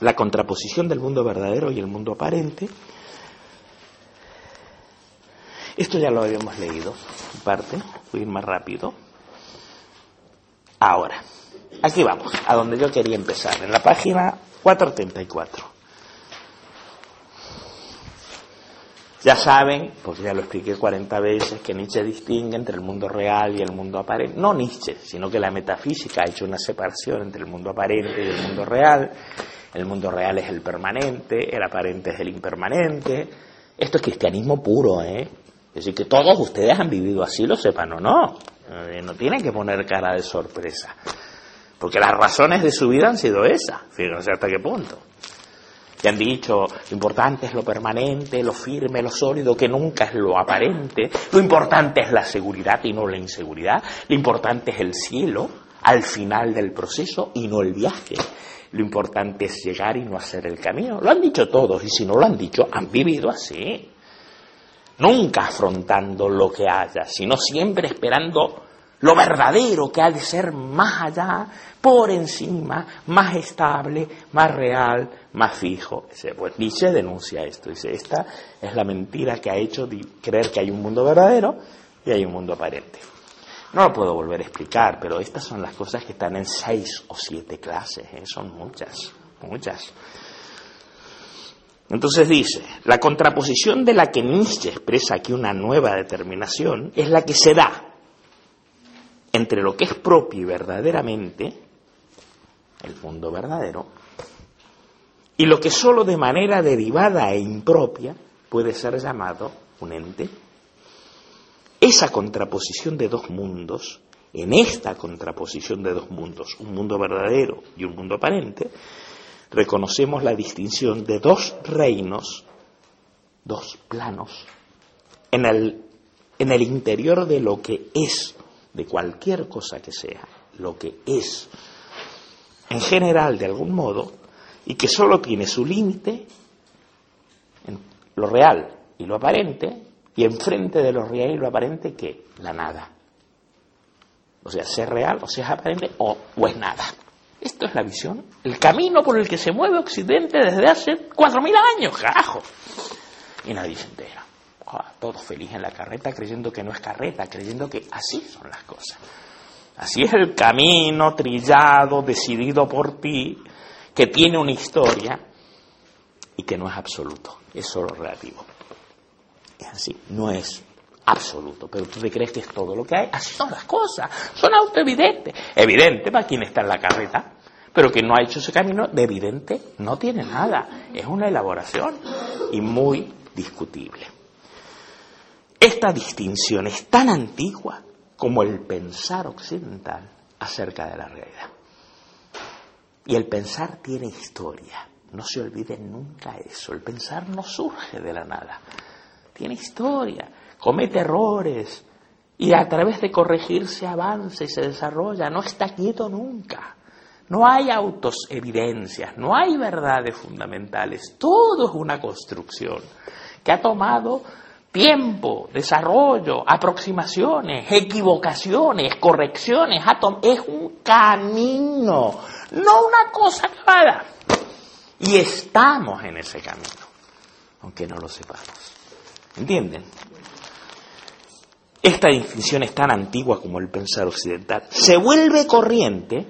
[SPEAKER 1] La contraposición del mundo verdadero y el mundo aparente esto ya lo habíamos leído, en parte, voy a ir más rápido. Ahora, aquí vamos, a donde yo quería empezar, en la página 434. Ya saben, porque ya lo expliqué 40 veces, que Nietzsche distingue entre el mundo real y el mundo aparente. No Nietzsche, sino que la metafísica ha hecho una separación entre el mundo aparente y el mundo real. El mundo real es el permanente, el aparente es el impermanente. Esto es cristianismo puro, ¿eh? Es decir, que todos ustedes han vivido así, lo sepan o no. Eh, no tienen que poner cara de sorpresa. Porque las razones de su vida han sido esas. Fíjense hasta qué punto. Y han dicho, lo importante es lo permanente, lo firme, lo sólido, que nunca es lo aparente. Lo importante es la seguridad y no la inseguridad. Lo importante es el cielo al final del proceso y no el viaje. Lo importante es llegar y no hacer el camino. Lo han dicho todos y si no lo han dicho, han vivido así. Nunca afrontando lo que haya, sino siempre esperando lo verdadero que ha de ser más allá, por encima, más estable, más real, más fijo. Pues Nietzsche denuncia esto, dice, esta es la mentira que ha hecho creer que hay un mundo verdadero y hay un mundo aparente. No lo puedo volver a explicar, pero estas son las cosas que están en seis o siete clases, ¿eh? son muchas, muchas. Entonces dice, la contraposición de la que Nietzsche expresa aquí una nueva determinación es la que se da entre lo que es propio y verdaderamente, el mundo verdadero, y lo que sólo de manera derivada e impropia puede ser llamado un ente esa contraposición de dos mundos, en esta contraposición de dos mundos, un mundo verdadero y un mundo aparente, reconocemos la distinción de dos reinos, dos planos, en el, interior de lo que es, de cualquier cosa que sea, lo que es, en general de algún modo, y que sólo tiene su límite en lo real y lo aparente, y enfrente de lo real y lo aparente, ¿qué? La nada. O sea, ser real, o sea, aparente, o, es nada. Esto es la visión, el camino por el que se mueve Occidente desde hace cuatro mil años, carajo. Y nadie se entera. Ah, todos felices en la carreta creyendo que no es carreta, creyendo que así son las cosas. Así es el camino trillado, decidido por ti, que tiene una historia y que no es absoluto, es solo relativo. Es así, no es absoluto, pero tú te crees que es todo lo que hay. Así son las cosas, son autoevidentes. Evidente para quien está en la carreta, pero quien no ha hecho ese camino, de evidente no tiene nada. Es una elaboración y muy discutible. Esta distinción es tan antigua como el pensar occidental acerca de la realidad. Y el pensar tiene historia. No se olviden nunca eso. El pensar no surge de la nada tiene historia, comete errores y a través de corregirse avanza y se desarrolla, no está quieto nunca. No hay autos evidencias, no hay verdades fundamentales, todo es una construcción que ha tomado tiempo, desarrollo, aproximaciones, equivocaciones, correcciones, es un camino, no una cosa acabada. Y estamos en ese camino, aunque no lo sepamos. ¿Entienden? Esta distinción es tan antigua como el pensar occidental. Se vuelve corriente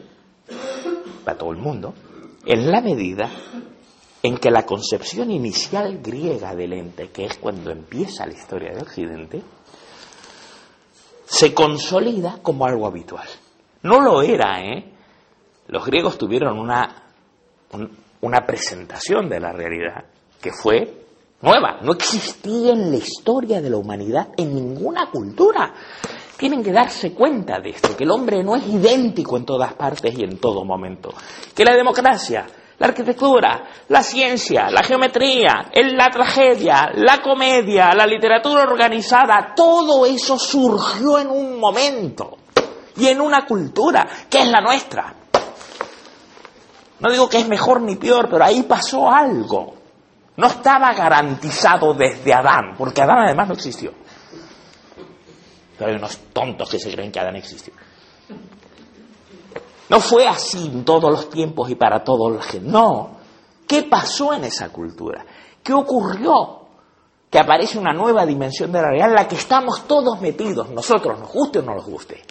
[SPEAKER 1] para todo el mundo en la medida en que la concepción inicial griega del ente, que es cuando empieza la historia de Occidente, se consolida como algo habitual. No lo era, ¿eh? Los griegos tuvieron una, una presentación de la realidad que fue nueva, no existía en la historia de la humanidad en ninguna cultura. Tienen que darse cuenta de esto, que el hombre no es idéntico en todas partes y en todo momento, que la democracia, la arquitectura, la ciencia, la geometría, la tragedia, la comedia, la literatura organizada, todo eso surgió en un momento y en una cultura que es la nuestra. No digo que es mejor ni peor, pero ahí pasó algo. No estaba garantizado desde Adán, porque Adán además no existió. Pero hay unos tontos que se creen que Adán existió. No fue así en todos los tiempos y para todos los gente. No. ¿Qué pasó en esa cultura? ¿Qué ocurrió? Que aparece una nueva dimensión de la realidad en la que estamos todos metidos, nosotros, nos guste o no nos guste.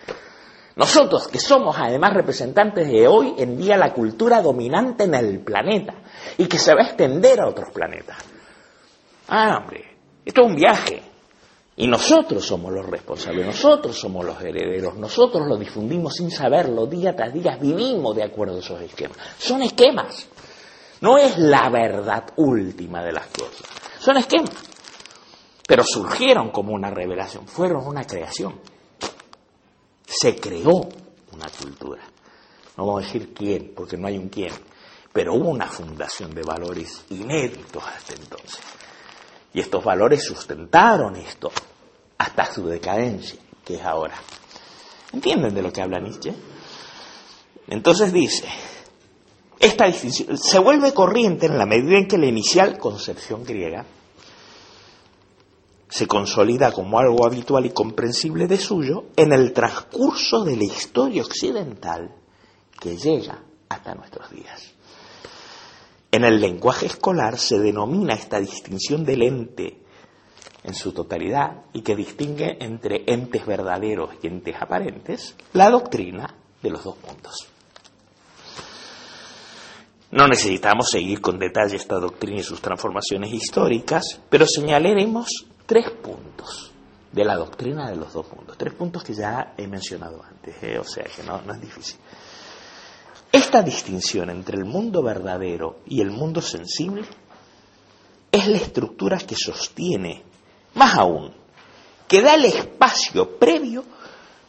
[SPEAKER 1] Nosotros, que somos además representantes de hoy en día la cultura dominante en el planeta y que se va a extender a otros planetas. Ah, hombre, esto es un viaje. Y nosotros somos los responsables, nosotros somos los herederos, nosotros lo difundimos sin saberlo, día tras día vivimos de acuerdo a esos esquemas. Son esquemas, no es la verdad última de las cosas, son esquemas. Pero surgieron como una revelación, fueron una creación. Se creó una cultura. No vamos a decir quién, porque no hay un quién, pero hubo una fundación de valores inéditos hasta entonces. Y estos valores sustentaron esto hasta su decadencia, que es ahora. ¿Entienden de lo que habla Nietzsche? Entonces dice, esta distinción se vuelve corriente en la medida en que la inicial concepción griega se consolida como algo habitual y comprensible de suyo en el transcurso de la historia occidental que llega hasta nuestros días. En el lenguaje escolar se denomina esta distinción del ente en su totalidad y que distingue entre entes verdaderos y entes aparentes, la doctrina de los dos mundos. No necesitamos seguir con detalle esta doctrina y sus transformaciones históricas, pero señalaremos tres puntos de la doctrina de los dos mundos, tres puntos que ya he mencionado antes, ¿eh? o sea que no es difícil. Esta distinción entre el mundo verdadero y el mundo sensible es la estructura que sostiene, más aún, que da el espacio previo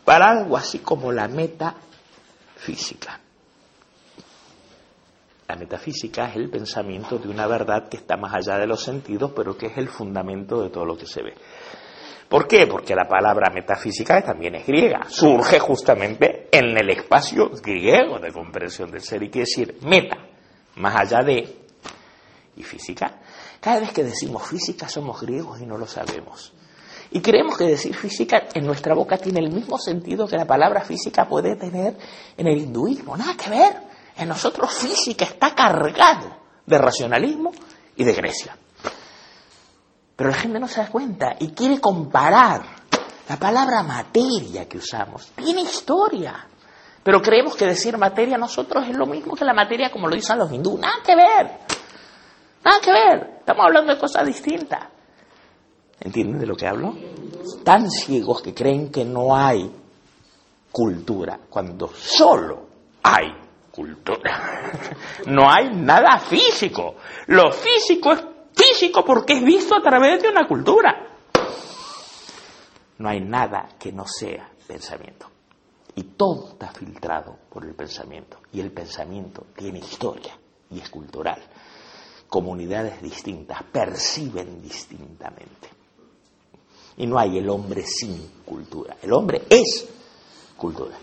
[SPEAKER 1] para algo así como la metafísica. La metafísica es el pensamiento de una verdad que está más allá de los sentidos, pero que es el fundamento de todo lo que se ve. ¿Por qué? Porque la palabra metafísica también es griega. Surge justamente en el espacio griego de comprensión del ser y quiere decir meta, más allá de, y física. Cada vez que decimos física somos griegos y no lo sabemos. Y creemos que decir física en nuestra boca tiene el mismo sentido que la palabra física puede tener en el hinduismo. Nada que ver. En nosotros física está cargado de racionalismo y de Grecia. Pero la gente no se da cuenta y quiere comparar. La palabra materia que usamos tiene historia. Pero creemos que decir materia nosotros es lo mismo que la materia como lo dicen los hindúes. Nada que ver. Nada que ver. Estamos hablando de cosas distintas. ¿Entienden de lo que hablo? Tan ciegos que creen que no hay cultura cuando solo hay cultura. No hay nada físico. Lo físico es físico porque es visto a través de una cultura. No hay nada que no sea pensamiento. Y todo está filtrado por el pensamiento. Y el pensamiento tiene historia y es cultural. Comunidades distintas perciben distintamente. Y no hay el hombre sin cultura. El hombre es cultura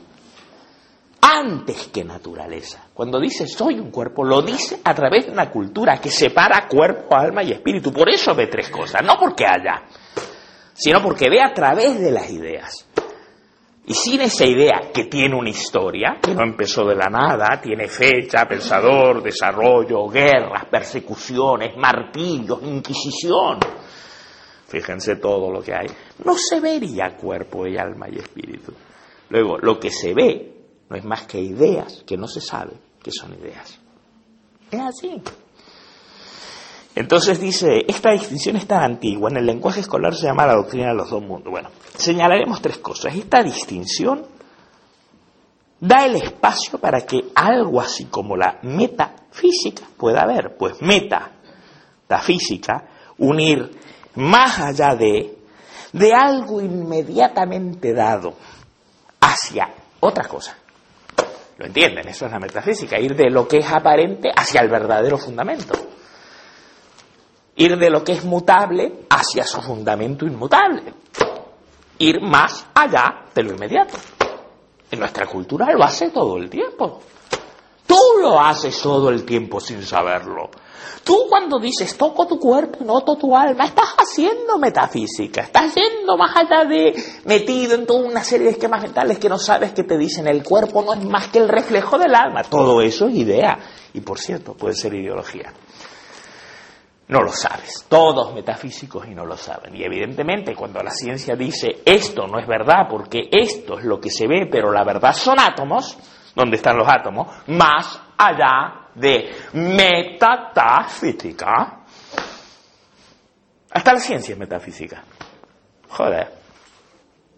[SPEAKER 1] antes que naturaleza. Cuando dice soy un cuerpo, lo dice a través de una cultura que separa cuerpo, alma y espíritu. Por eso ve tres cosas, no porque haya, sino porque ve a través de las ideas. Y sin esa idea que tiene una historia, que no empezó de la nada, tiene fecha, pensador, desarrollo, guerras, persecuciones, martirios, inquisición. Fíjense todo lo que hay. No se vería cuerpo y alma y espíritu. Luego, lo que se ve no es más que ideas que no se sabe que son ideas. Es así. Entonces dice, esta distinción es tan antigua, en el lenguaje escolar se llama la doctrina de los dos mundos. Bueno, señalaremos tres cosas. Esta distinción da el espacio para que algo así como la metafísica pueda haber. Pues meta, la física, unir más allá de, de algo inmediatamente dado hacia otra cosa. Lo entienden, eso es la metafísica, ir de lo que es aparente hacia el verdadero fundamento. Ir de lo que es mutable hacia su fundamento inmutable. Ir más allá de lo inmediato. En nuestra cultura lo hace todo el tiempo. Tú lo haces todo el tiempo sin saberlo. Tú cuando dices toco tu cuerpo, noto tu alma, estás haciendo metafísica, estás yendo más allá de metido en toda una serie de esquemas mentales que no sabes que te dicen el cuerpo no es más que el reflejo del alma. Todo eso es idea y por cierto puede ser ideología. no lo sabes. Todos metafísicos y no lo saben. Y evidentemente cuando la ciencia dice esto no es verdad porque esto es lo que se ve, pero la verdad son átomos, ¿dónde están los átomos? Más allá de metafísica. Hasta la ciencia es metafísica. Joder.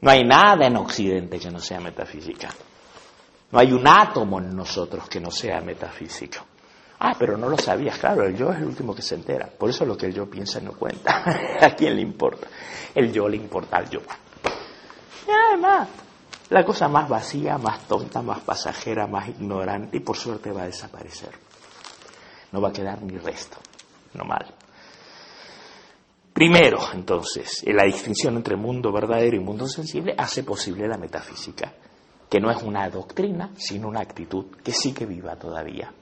[SPEAKER 1] No hay nada en Occidente que no sea metafísica. No hay un átomo en nosotros que no sea metafísico. Ah, pero no lo sabías, claro, el yo es el último que se entera. Por eso lo que el yo piensa no cuenta. ¿A quién le importa? El yo le importa al yo. Y además, la cosa más vacía, más tonta, más pasajera, más ignorante y por suerte va a desaparecer. No va a quedar ni resto. No mal. Primero, entonces, la distinción entre mundo verdadero y mundo sensible hace posible la metafísica, que no es una doctrina, sino una actitud que sí que viva todavía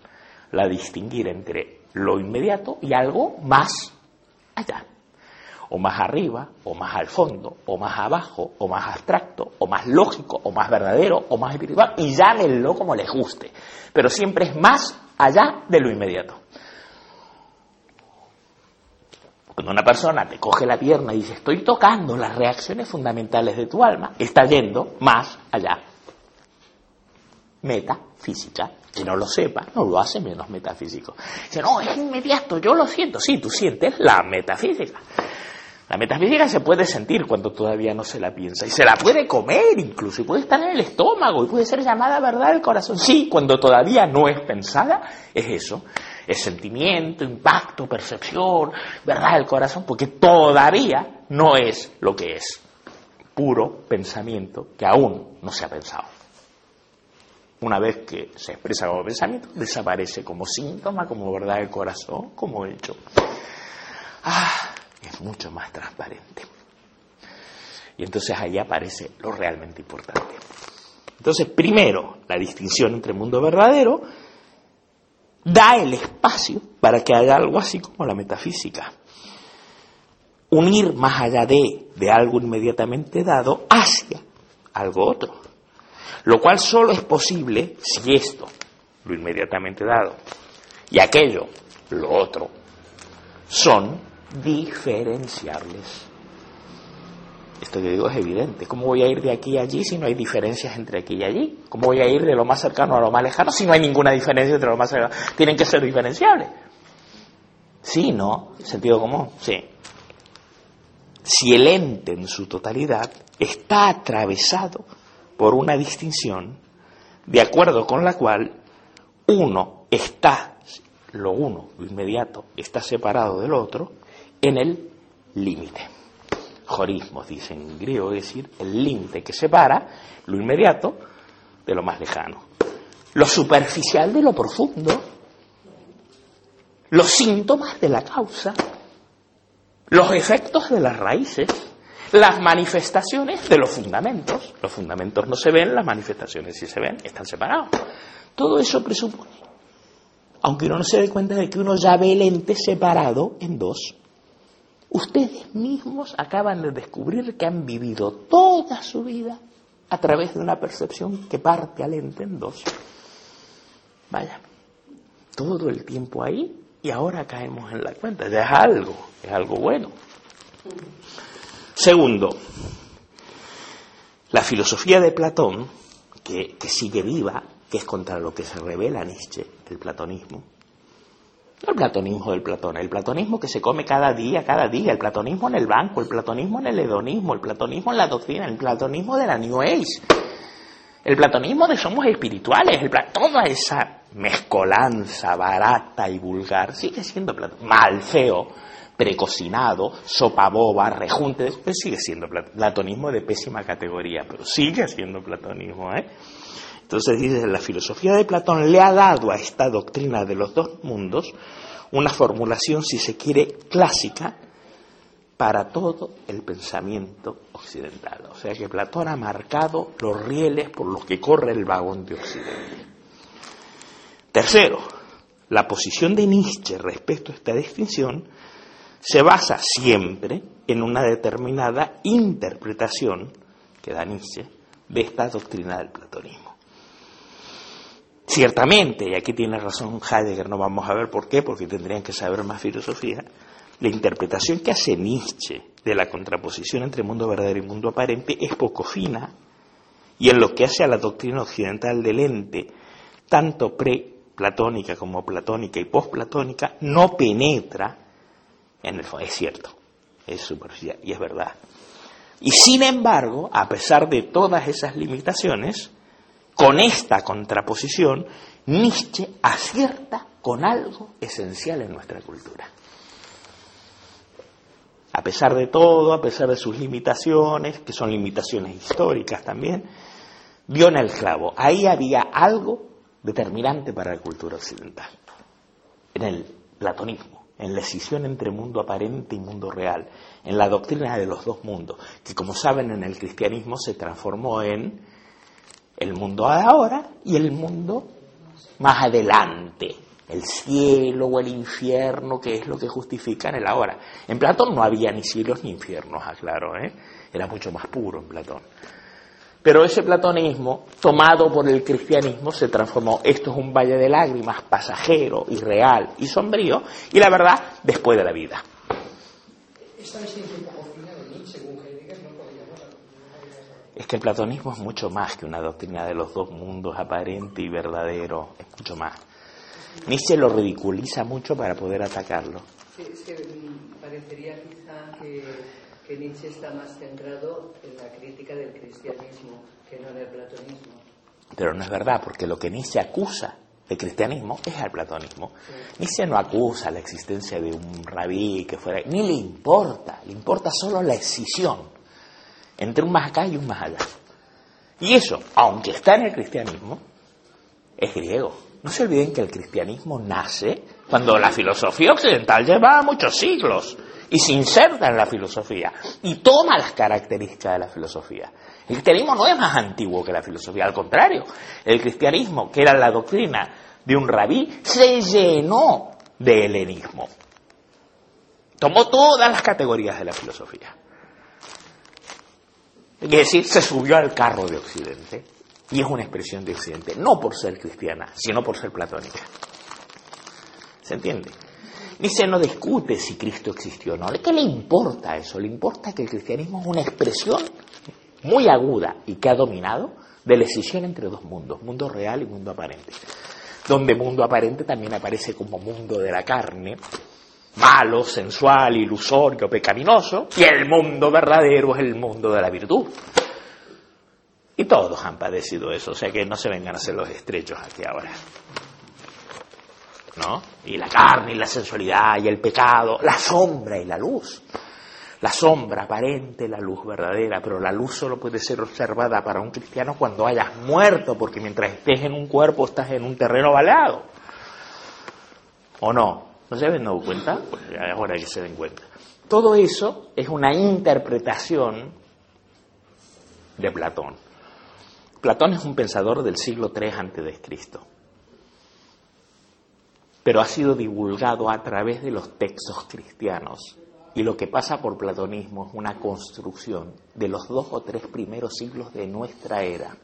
[SPEAKER 1] la distinguir entre lo inmediato y algo más allá, o más arriba, o más al fondo, o más abajo, o más abstracto, o más lógico, o más verdadero, o más espiritual, y llámenlo como les guste, pero siempre es más allá de lo inmediato. Cuando una persona te coge la pierna y dice estoy tocando las reacciones fundamentales de tu alma, está yendo más allá. Metafísica que no lo sepa, no lo hace menos metafísico. Dice, no, es inmediato, yo lo siento. Sí, tú sientes la metafísica. La metafísica se puede sentir cuando todavía no se la piensa y se la puede comer incluso y puede estar en el estómago y puede ser llamada verdad del corazón. Sí, cuando todavía no es pensada, es eso. Es sentimiento, impacto, percepción, verdad del corazón, porque todavía no es lo que es. Puro pensamiento que aún no se ha pensado una vez que se expresa como pensamiento, desaparece como síntoma, como verdad del corazón, como hecho. Ah, es mucho más transparente. Y entonces ahí aparece lo realmente importante. Entonces, primero, la distinción entre mundo verdadero da el espacio para que haya algo así como la metafísica. Unir más allá de, de algo inmediatamente dado hacia algo otro. Lo cual solo es posible si esto, lo inmediatamente dado, y aquello, lo otro, son diferenciables. Esto que digo es evidente. ¿Cómo voy a ir de aquí a allí si no hay diferencias entre aquí y allí? ¿Cómo voy a ir de lo más cercano a lo más lejano si no hay ninguna diferencia entre lo más cercano? Tienen que ser diferenciables. Sí, ¿no? Sentido común, sí. Si el ente en su totalidad está atravesado por una distinción de acuerdo con la cual uno está, lo uno, lo inmediato, está separado del otro en el límite. Jorismos, dicen en griego, es decir, el límite que separa lo inmediato de lo más lejano. Lo superficial de lo profundo, los síntomas de la causa, los efectos de las raíces, las manifestaciones de los fundamentos. Los fundamentos no se ven, las manifestaciones sí se ven, están separados. Todo eso presupone, aunque uno no se dé cuenta de que uno ya ve el ente separado en dos. Ustedes mismos acaban de descubrir que han vivido toda su vida a través de una percepción que parte al ente en. Vaya, todo el tiempo ahí y ahora caemos en la cuenta. Ya es algo, es algo bueno. Segundo, la filosofía de Platón, que, sigue viva, que es contra lo que se revela Nietzsche, el platonismo. No el platonismo del Platón, el platonismo que se come cada día, cada día, el platonismo en el banco, el platonismo en el hedonismo, el platonismo en la doctrina, el platonismo de la New Age, el platonismo de somos espirituales, el toda esa mezcolanza barata y vulgar sigue siendo Platón, mal, feo, precocinado, sopa boba, rejunte, pues sigue siendo platonismo de pésima categoría, pero sigue siendo platonismo. ¿eh? Entonces dice, la filosofía de Platón le ha dado a esta doctrina de los dos mundos una formulación, si se quiere, clásica para todo el pensamiento occidental. O sea que Platón ha marcado los rieles por los que corre el vagón de Occidente. Tercero, la posición de Nietzsche respecto a esta distinción se basa siempre en una determinada interpretación que da Nietzsche de esta doctrina del platonismo. Ciertamente, y aquí tiene razón Heidegger, no vamos a ver por qué, porque tendrían que saber más filosofía, la interpretación que hace Nietzsche de la contraposición entre mundo verdadero y mundo aparente es poco fina y en lo que hace a la doctrina occidental del ente, tanto pre-platónica como platónica y post-platónica, no penetra en el fondo. Es cierto, es superficial y es verdad. Y sin embargo, a pesar de todas esas limitaciones, con esta contraposición, Nietzsche acierta con algo esencial en nuestra cultura. A pesar de todo, a pesar de sus limitaciones, que son limitaciones históricas también, dio en el clavo. Ahí había algo determinante para la cultura occidental, en el platonismo, en la escisión entre mundo aparente y mundo real, en la doctrina de los dos mundos, que como saben en el cristianismo se transformó en el mundo ahora y el mundo más adelante, el cielo o el infierno, que es lo que justifican el ahora. En Platón no había ni cielos ni infiernos, aclaro, ¿eh? era mucho más puro en Platón. Pero ese platonismo, tomado por el cristianismo, se transformó. Esto es un valle de lágrimas, pasajero, irreal y sombrío, y la verdad, después de la vida. Es que el platonismo es mucho más que una doctrina de los dos mundos, aparente y verdadero, es mucho más. Nietzsche lo ridiculiza mucho para poder atacarlo.
[SPEAKER 2] Sí, es que parecería quizá que, que, Nietzsche está más centrado en la crítica del cristianismo que no en el platonismo.
[SPEAKER 1] Pero no es verdad, porque lo que Nietzsche acusa del cristianismo es al platonismo. Nietzsche no acusa la existencia de un rabí que fuera, ni le importa, le importa solo la escisión entre un más acá y un más allá. Y eso, aunque está en el cristianismo, es griego. No se olviden que el cristianismo nace cuando la filosofía occidental lleva muchos siglos y se inserta en la filosofía y toma las características de la filosofía. El cristianismo no es más antiguo que la filosofía, al contrario, el cristianismo, que era la doctrina de un rabí, se llenó de helenismo. Tomó todas las categorías de la filosofía. Es decir, se subió al carro de Occidente y es una expresión de Occidente, no por ser cristiana, sino por ser platónica. ¿Se entiende? Dice, no discute si Cristo existió o no. ¿De qué le importa eso? Le importa que el cristianismo es una expresión muy aguda y que ha dominado de la decisión entre dos mundos, mundo real y mundo aparente. Donde mundo aparente también aparece como mundo de la carne, malo, sensual, ilusorio, pecaminoso, y el mundo verdadero es el mundo de la virtud. Y todos han padecido eso, o sea que no se vengan a hacer los estrechos aquí ahora. ¿No? Y la carne y la sensualidad y el pecado, la sombra y la luz. La sombra aparente, la luz verdadera, pero la luz solo puede ser observada para un cristiano cuando hayas muerto, porque mientras estés en un cuerpo estás en un terreno baleado. ¿O no? ¿No se habían dado cuenta? Pues ya que se den cuenta. Todo eso es una interpretación de Platón. Platón es un pensador del siglo III a.C., pero ha sido divulgado a través de los textos cristianos. Y lo que pasa por platonismo es una construcción de los dos o tres primeros siglos de nuestra era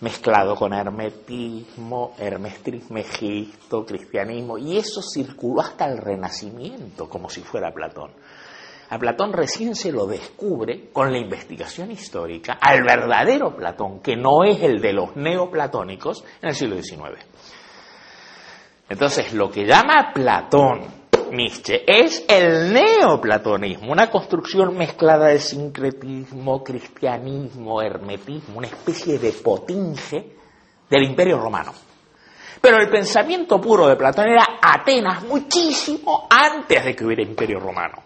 [SPEAKER 1] mezclado con hermetismo, hermestrismegisto, cristianismo, y eso circuló hasta el Renacimiento, como si fuera Platón. A Platón recién se lo descubre con la investigación histórica al verdadero Platón, que no es el de los neoplatónicos, en el siglo XIX. Entonces, lo que llama Platón Nietzsche es el neoplatonismo, una construcción mezclada de sincretismo, cristianismo, hermetismo, una especie de potinge del imperio romano. Pero el pensamiento puro de Platón era Atenas muchísimo antes de que hubiera imperio romano.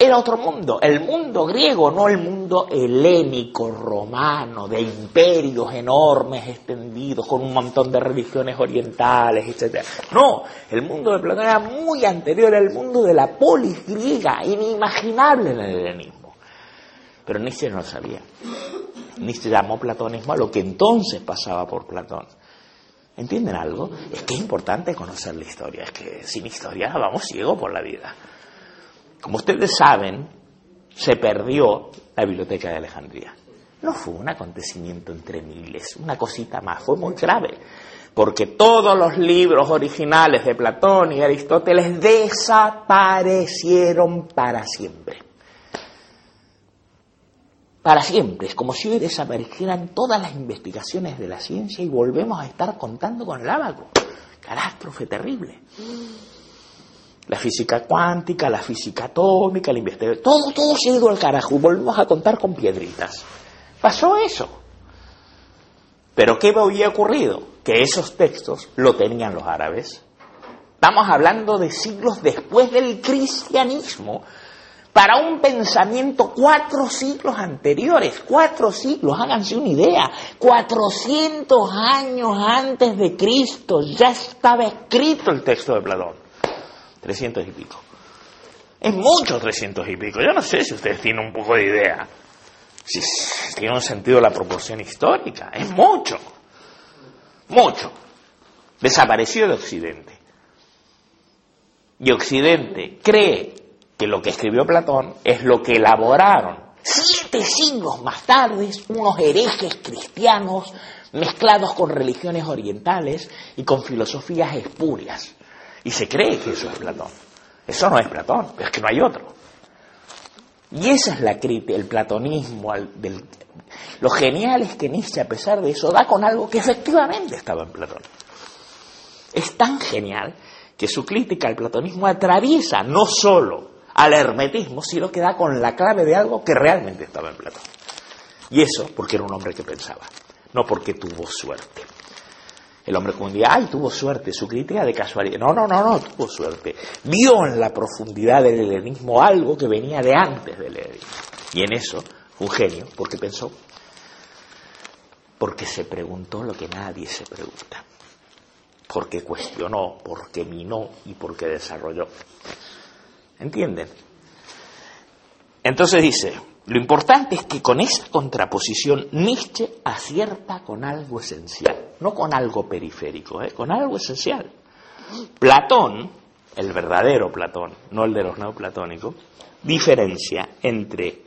[SPEAKER 1] Era otro mundo, el mundo griego, no el mundo helénico, romano, de imperios enormes extendidos con un montón de religiones orientales, etc. No, el mundo de Platón era muy anterior al mundo de la polis griega, inimaginable en el helenismo. Pero Nietzsche no lo sabía. Nietzsche llamó platonismo a lo que entonces pasaba por Platón. ¿Entienden algo? Es que es importante conocer la historia, es que sin historia vamos ciegos por la vida. Como ustedes saben, se perdió la biblioteca de Alejandría. No fue un acontecimiento entre miles, una cosita más, fue muy grave. porque todos los libros originales de Platón y Aristóteles desaparecieron para siempre. Para siempre, es como si hoy desaparecieran todas las investigaciones de la ciencia y volvemos a estar contando con el ábaco. Catástrofe terrible. La física cuántica, la física atómica, la investigación, todo, todo se ha ido al carajo. Volvemos a contar con piedritas. Pasó eso. Pero ¿qué había ocurrido? Que esos textos lo tenían los árabes. Estamos hablando de siglos después del cristianismo, para un pensamiento cuatro siglos anteriores, cuatro siglos, háganse una idea, cuatrocientos años antes de Cristo ya estaba escrito el texto de Platón, trescientos y pico. Es mucho trescientos y pico, yo no sé si ustedes tienen un poco de idea si tiene un sentido la proporción histórica, es mucho, mucho. Desapareció de Occidente. Y Occidente cree que lo que escribió Platón es lo que elaboraron siete siglos más tarde unos herejes cristianos mezclados con religiones orientales y con filosofías espurias. Y se cree que eso es Platón. Eso no es Platón, es que no hay otro. Y esa es la crítica, el platonismo. del, lo genial es que Nietzsche, a pesar de eso, da con algo que efectivamente estaba en Platón. Es tan genial que su crítica al platonismo atraviesa no solo al hermetismo, sino que da con la clave de algo que realmente estaba en Platón. Y eso porque era un hombre que pensaba, no porque tuvo suerte. El hombre como diría, ay, tuvo suerte, su crítica de casualidad. No, no, no, no, tuvo suerte. Vio en la profundidad del helenismo algo que venía de antes del helenismo. Y en eso, un genio, porque pensó, porque se preguntó lo que nadie se pregunta, porque cuestionó, porque minó y porque desarrolló. ¿Entienden? Entonces dice, lo importante es que con esa contraposición Nietzsche acierta con algo esencial, no con algo periférico, ¿eh? con algo esencial. Platón, el verdadero Platón, no el de los neoplatónicos, diferencia entre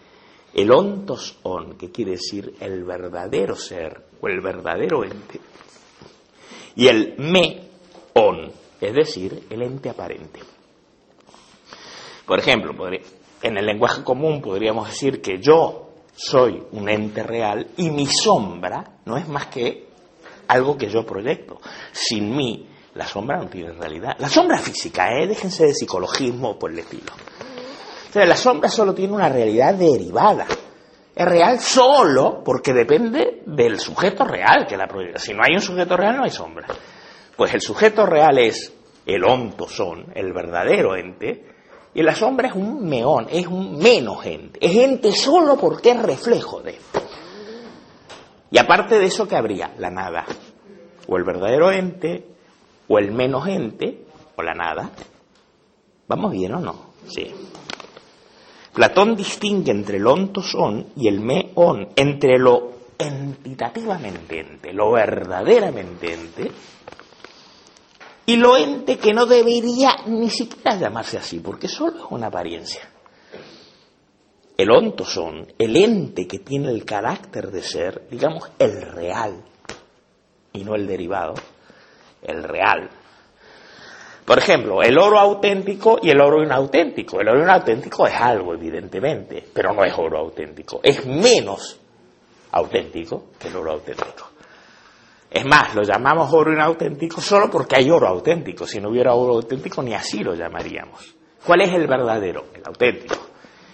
[SPEAKER 1] el ontos on, que quiere decir el verdadero ser o el verdadero ente, y el me on, es decir, el ente aparente. Por ejemplo, podría, en el lenguaje común podríamos decir que yo soy un ente real y mi sombra no es más que algo que yo proyecto. Sin mí, la sombra no tiene realidad. La sombra física, ¿eh? déjense de psicologismo por el estilo. la sombra solo tiene una realidad derivada. Es real solo porque depende del sujeto real que la proyecta. Si no hay un sujeto real, no hay sombra. Pues el sujeto real es el ontosón, el verdadero ente, y la sombra es un meón, es un menos gente. Es gente solo porque es reflejo de. Y aparte de eso, ¿qué habría? La nada. O el verdadero ente, o el menos ente, o la nada. ¿Vamos bien o no? Sí. Platón distingue entre el ontosón y el meón, entre lo entitativamente ente, lo verdaderamente ente, y lo ente que no debería ni siquiera llamarse así, porque solo es una apariencia. El ontosón, el ente que tiene el carácter de ser, digamos, el real, y no el derivado, el real. Por ejemplo, el oro auténtico y el oro inauténtico. El oro inauténtico es algo, evidentemente, pero no es oro auténtico. Es menos auténtico que el oro auténtico. Es más, lo llamamos oro inauténtico solo porque hay oro auténtico. Si no hubiera oro auténtico, ni así lo llamaríamos. ¿Cuál es el verdadero? El auténtico.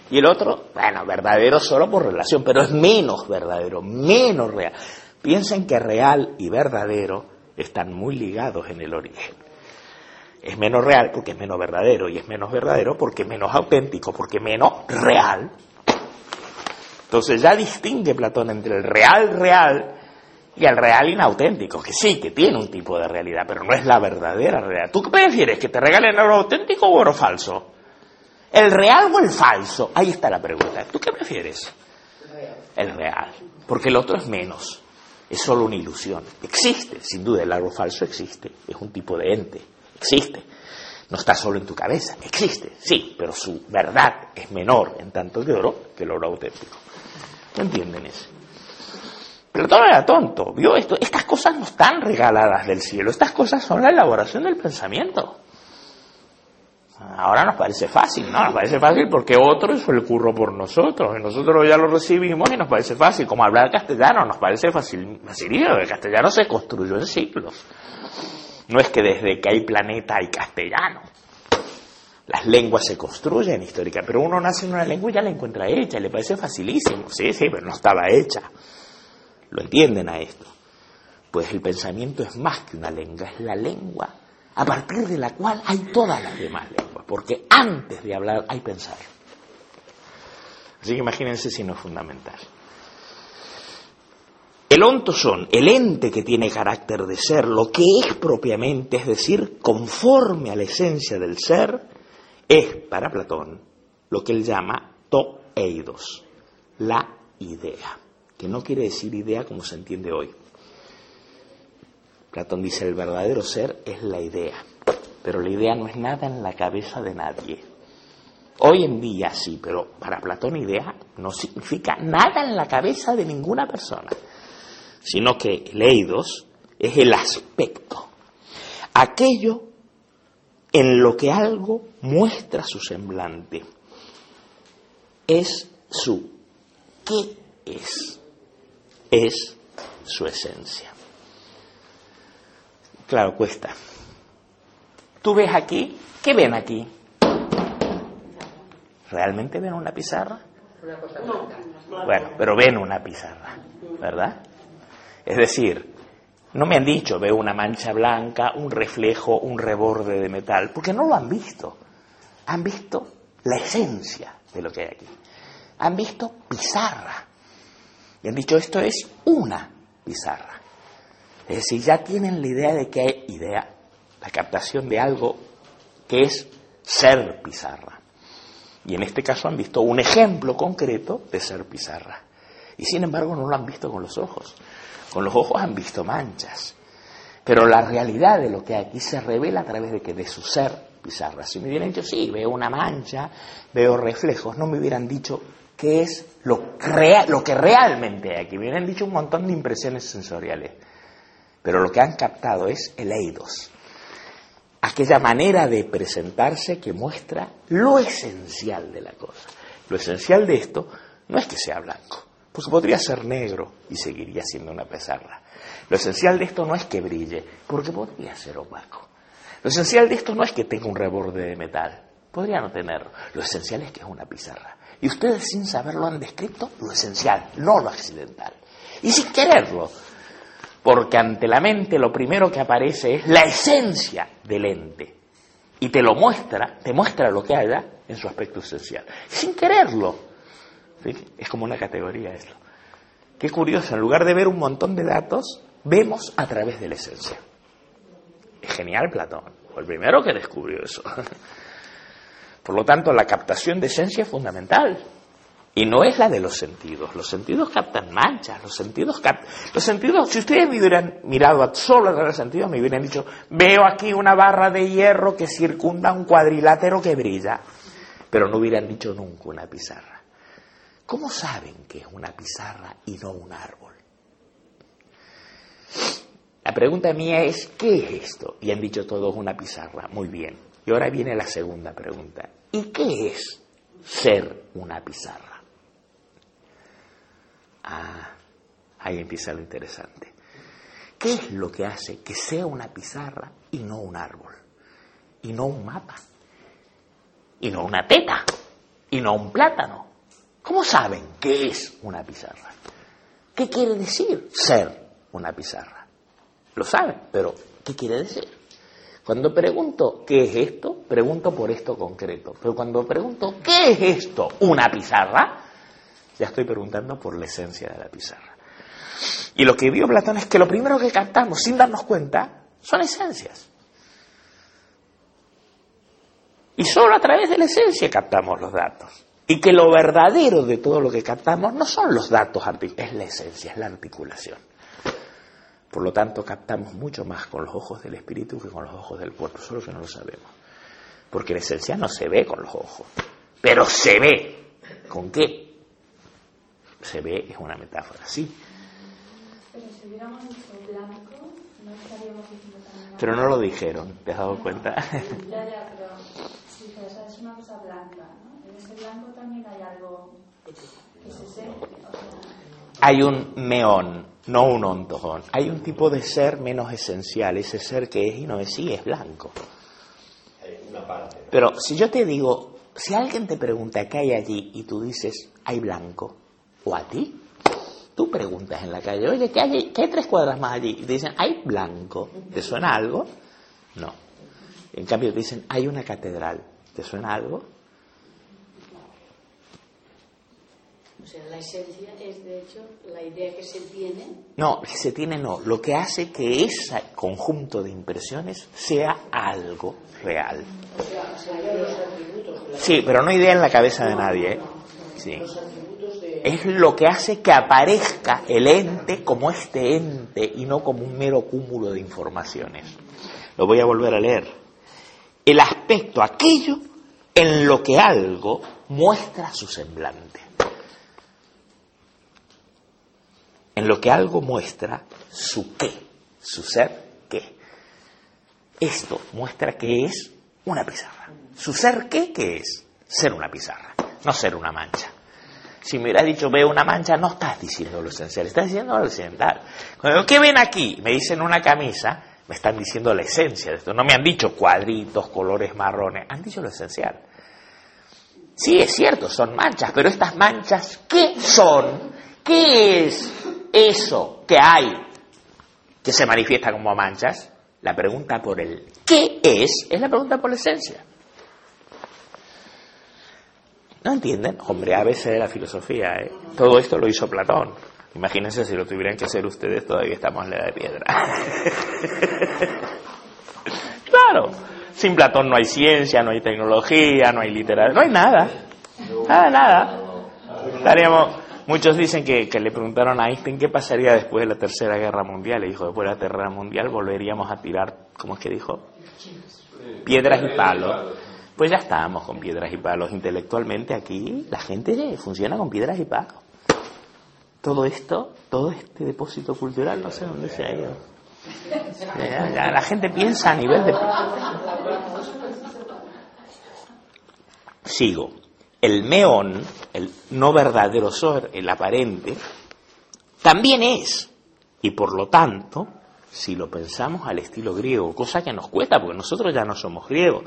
[SPEAKER 1] Y el otro, bueno, verdadero solo por relación, pero es menos verdadero, menos real. Piensen que real y verdadero están muy ligados en el origen. Es menos real porque es menos verdadero y es menos verdadero porque es menos auténtico, porque menos real. Entonces ya distingue Platón entre el real real y al real inauténtico, que sí, que tiene un tipo de realidad, pero no es la verdadera realidad. ¿Tú qué prefieres, que te regalen oro auténtico o oro falso? ¿El real o el falso? Ahí está la pregunta. ¿Tú qué prefieres? El real, porque el otro es menos, es solo una ilusión. Existe, sin duda, el oro falso existe, es un tipo de ente, existe. No está solo en tu cabeza, existe, sí, pero su verdad es menor en tanto de oro que el oro auténtico. ¿No entienden eso? Platón era tonto, vio esto. Estas cosas no están regaladas del cielo, estas cosas son la elaboración del pensamiento. Ahora nos parece fácil, ¿no? Nos parece fácil porque otro hizo el curro por nosotros y nosotros ya lo recibimos y nos parece fácil. Como hablar castellano nos parece fácil, facilito, el castellano se construyó en siglos. No es que desde que hay planeta hay castellano. Las lenguas se construyen históricamente, pero uno nace en una lengua y ya la encuentra hecha, le parece facilísimo. Sí, sí, pero no estaba hecha. ¿Lo entienden a esto? Pues el pensamiento es más que una lengua, es la lengua a partir de la cual hay todas las demás lenguas, porque antes de hablar hay pensar. Así que imagínense si no es fundamental. El ontosón, el ente que tiene carácter de ser, lo que es propiamente, es decir, conforme a la esencia del ser, es para Platón lo que él llama toeidos, la idea, que no quiere decir idea como se entiende hoy. Platón dice el verdadero ser es la idea, pero la idea no es nada en la cabeza de nadie. Hoy en día sí, pero para Platón idea no significa nada en la cabeza de ninguna persona, sino que eidos es el aspecto, aquello en lo que algo muestra su semblante. Es su qué es, es su esencia. Claro, cuesta. Tú ves aquí, ¿qué ven aquí? ¿Realmente ven una pizarra? Bueno, pero ven una pizarra, ¿verdad? Es decir, no me han dicho, veo una mancha blanca, un reflejo, un reborde de metal, porque no lo han visto. Han visto la esencia de lo que hay aquí. Han visto pizarra. Y han dicho, esto es una pizarra. Es decir, ya tienen la idea de que hay idea, la captación de algo que es ser pizarra. Y en este caso han visto un ejemplo concreto de ser pizarra. Y sin embargo no lo han visto con los ojos. Con los ojos han visto manchas. Pero la realidad de lo que aquí se revela a través de que de su ser pizarra. Si me hubieran dicho, sí, veo una mancha, veo reflejos, no me hubieran dicho qué es lo, lo que realmente hay aquí. Me hubieran dicho un montón de impresiones sensoriales. Pero lo que han captado es el eidos, aquella manera de presentarse que muestra lo esencial de la cosa. Lo esencial de esto no es que sea blanco, porque podría ser negro y seguiría siendo una pizarra. Lo esencial de esto no es que brille, porque podría ser opaco. Lo esencial de esto no es que tenga un reborde de metal, podría no tenerlo. Lo esencial es que es una pizarra. Y ustedes sin saberlo han descrito lo esencial, no lo accidental. Y sin quererlo, porque ante la mente lo primero que aparece es la esencia del ente. Y te lo muestra, te muestra lo que haya en su aspecto esencial, sin quererlo. Es como una categoría esto. Qué curioso, en lugar de ver un montón de datos, vemos a través de la esencia. Es genial Platón, fue el primero que descubrió eso. Por lo tanto, la captación de esencia es fundamental. Y no es la de los sentidos. Los sentidos captan manchas, los sentidos captan... Los sentidos, si ustedes me hubieran mirado solo de los sentidos, me hubieran dicho, veo aquí una barra de hierro que circunda un cuadrilátero que brilla. Pero no hubieran dicho nunca una pizarra. ¿Cómo saben que es una pizarra y no un árbol? La pregunta mía es, ¿qué es esto? Y han dicho todos una pizarra. Muy bien. Y ahora viene la segunda pregunta. ¿Y qué es ser una pizarra? Ah, ahí empieza lo interesante. ¿Qué es lo que hace que sea una pizarra y no un árbol? Y no un mapa? Y no una teta? Y no un plátano? ¿Cómo saben qué es una pizarra? ¿Qué quiere decir ser una pizarra? Lo saben, pero ¿qué quiere decir? Cuando pregunto qué es esto, pregunto por esto concreto. Pero cuando pregunto qué es esto, una pizarra, ya estoy preguntando por la esencia de la pizarra. Y lo que vio Platón es que lo primero que captamos sin darnos cuenta son esencias. Y solo a través de la esencia captamos los datos. Y que lo verdadero de todo lo que captamos no son los datos, es la esencia, es la articulación. Por lo tanto, captamos mucho más con los ojos del espíritu que con los ojos del cuerpo, solo que no lo sabemos. Porque la esencia no se ve con los ojos, pero se ve. ¿Con qué? Se ve es una metáfora, sí.
[SPEAKER 3] Pero si hubiéramos dicho blanco, no estaríamos diciendo también.
[SPEAKER 1] Pero no lo dijeron, ¿te has dado cuenta?
[SPEAKER 3] Ya, ya, pero si dijeras, "Ah, es una cosa blanca, ¿no? En ese blanco también hay algo que se. O sea,
[SPEAKER 1] Hay un meón, no un ontojón. Hay un tipo de ser menos esencial, ese ser que es y no es sí, es blanco. Pero si yo te digo, si alguien te pregunta qué hay allí y tú dices, hay blanco, o a ti, tú preguntas en la calle, oye, ¿qué hay, qué hay tres cuadras más allí? Y te dicen, hay blanco. ¿Te suena algo? No. En cambio te dicen, hay una catedral. ¿Te suena algo?
[SPEAKER 4] O sea, la esencia es de hecho la idea que se tiene.
[SPEAKER 1] No, que se tiene no. Lo que hace que ese conjunto de impresiones sea algo real.
[SPEAKER 4] O sea, o sea, los atributos de la
[SPEAKER 1] Sí, pero no idea en la cabeza de nadie. ¿eh? Sí.
[SPEAKER 4] los atributos de
[SPEAKER 1] Es lo que hace que aparezca el ente como este ente y no como un mero cúmulo de informaciones. Lo voy a volver a leer. El aspecto, aquello en lo que algo muestra su semblante. En lo que algo muestra su qué, su ser qué. Esto muestra que es una pizarra. ¿Su ser qué? ¿Qué es? Ser una pizarra, no ser una mancha. Si me hubieras dicho veo una mancha, no estás diciendo lo esencial, estás diciendo lo esencial. Cuando ¿qué ven aquí? Me dicen una camisa, me están diciendo la esencia de esto. No me han dicho cuadritos, colores marrones, han dicho lo esencial. Sí, es cierto, son manchas, pero estas manchas, ¿qué son? ¿Qué es eso que hay que se manifiesta como manchas? La pregunta por el ¿qué es? es la pregunta por la esencia. ¿No entienden? Hombre, ABC de la filosofía, ¿eh? Todo esto lo hizo Platón. Imagínense si lo tuvieran que hacer ustedes, todavía estamos en la edad de piedra. claro, sin Platón no hay ciencia, no hay tecnología, no hay literatura, no hay nada. Nada, nada. Estaríamos, muchos dicen que, que le preguntaron a Einstein qué pasaría después de la Tercera Guerra Mundial. Y dijo, después de la Tercera Guerra Mundial volveríamos a tirar, ¿cómo es que dijo? Piedras y palos. Pues ya estábamos con piedras y palos. Intelectualmente aquí la gente funciona con piedras y palos. Todo esto, todo este depósito cultural, no sé dónde se ha ido. La gente piensa a nivel de... Sigo. El meón, el no verdadero ser, el aparente, también es. Y por lo tanto, si lo pensamos al estilo griego, cosa que nos cuesta porque nosotros ya no somos griegos,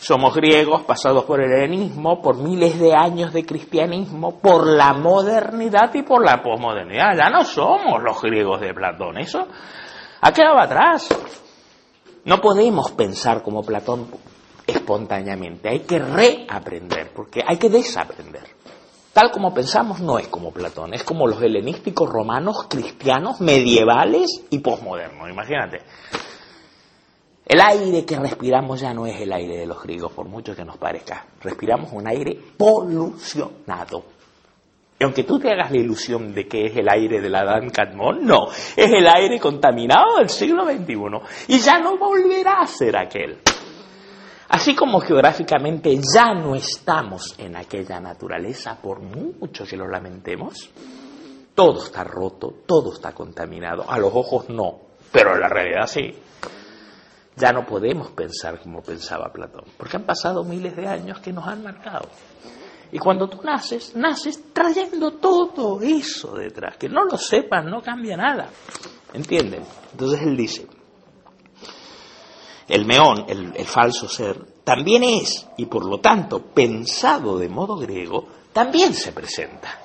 [SPEAKER 1] somos griegos pasados por el helenismo, por miles de años de cristianismo, por la modernidad y por la posmodernidad. Ya no somos los griegos de Platón. Eso ha quedado atrás. No podemos pensar como Platón espontáneamente. Hay que reaprender, porque hay que desaprender. Tal como pensamos no es como Platón, es como los helenísticos romanos, cristianos, medievales y posmodernos. Imagínate. El aire que respiramos ya no es el aire de los griegos, por mucho que nos parezca. Respiramos un aire polucionado. Y aunque tú te hagas la ilusión de que es el aire del Adán Cadmón, no, es el aire contaminado del siglo XXI. Y ya no volverá a ser aquel. Así como geográficamente ya no estamos en aquella naturaleza, por mucho que lo lamentemos, todo está roto, todo está contaminado. A los ojos no, pero en la realidad sí ya no podemos pensar como pensaba Platón, porque han pasado miles de años que nos han marcado. Y cuando tú naces, naces trayendo todo eso detrás. Que no lo sepan, no cambia nada. ¿Entienden? Entonces él dice, el meón, el, falso ser, también es, y por lo tanto, pensado de modo griego, también se presenta.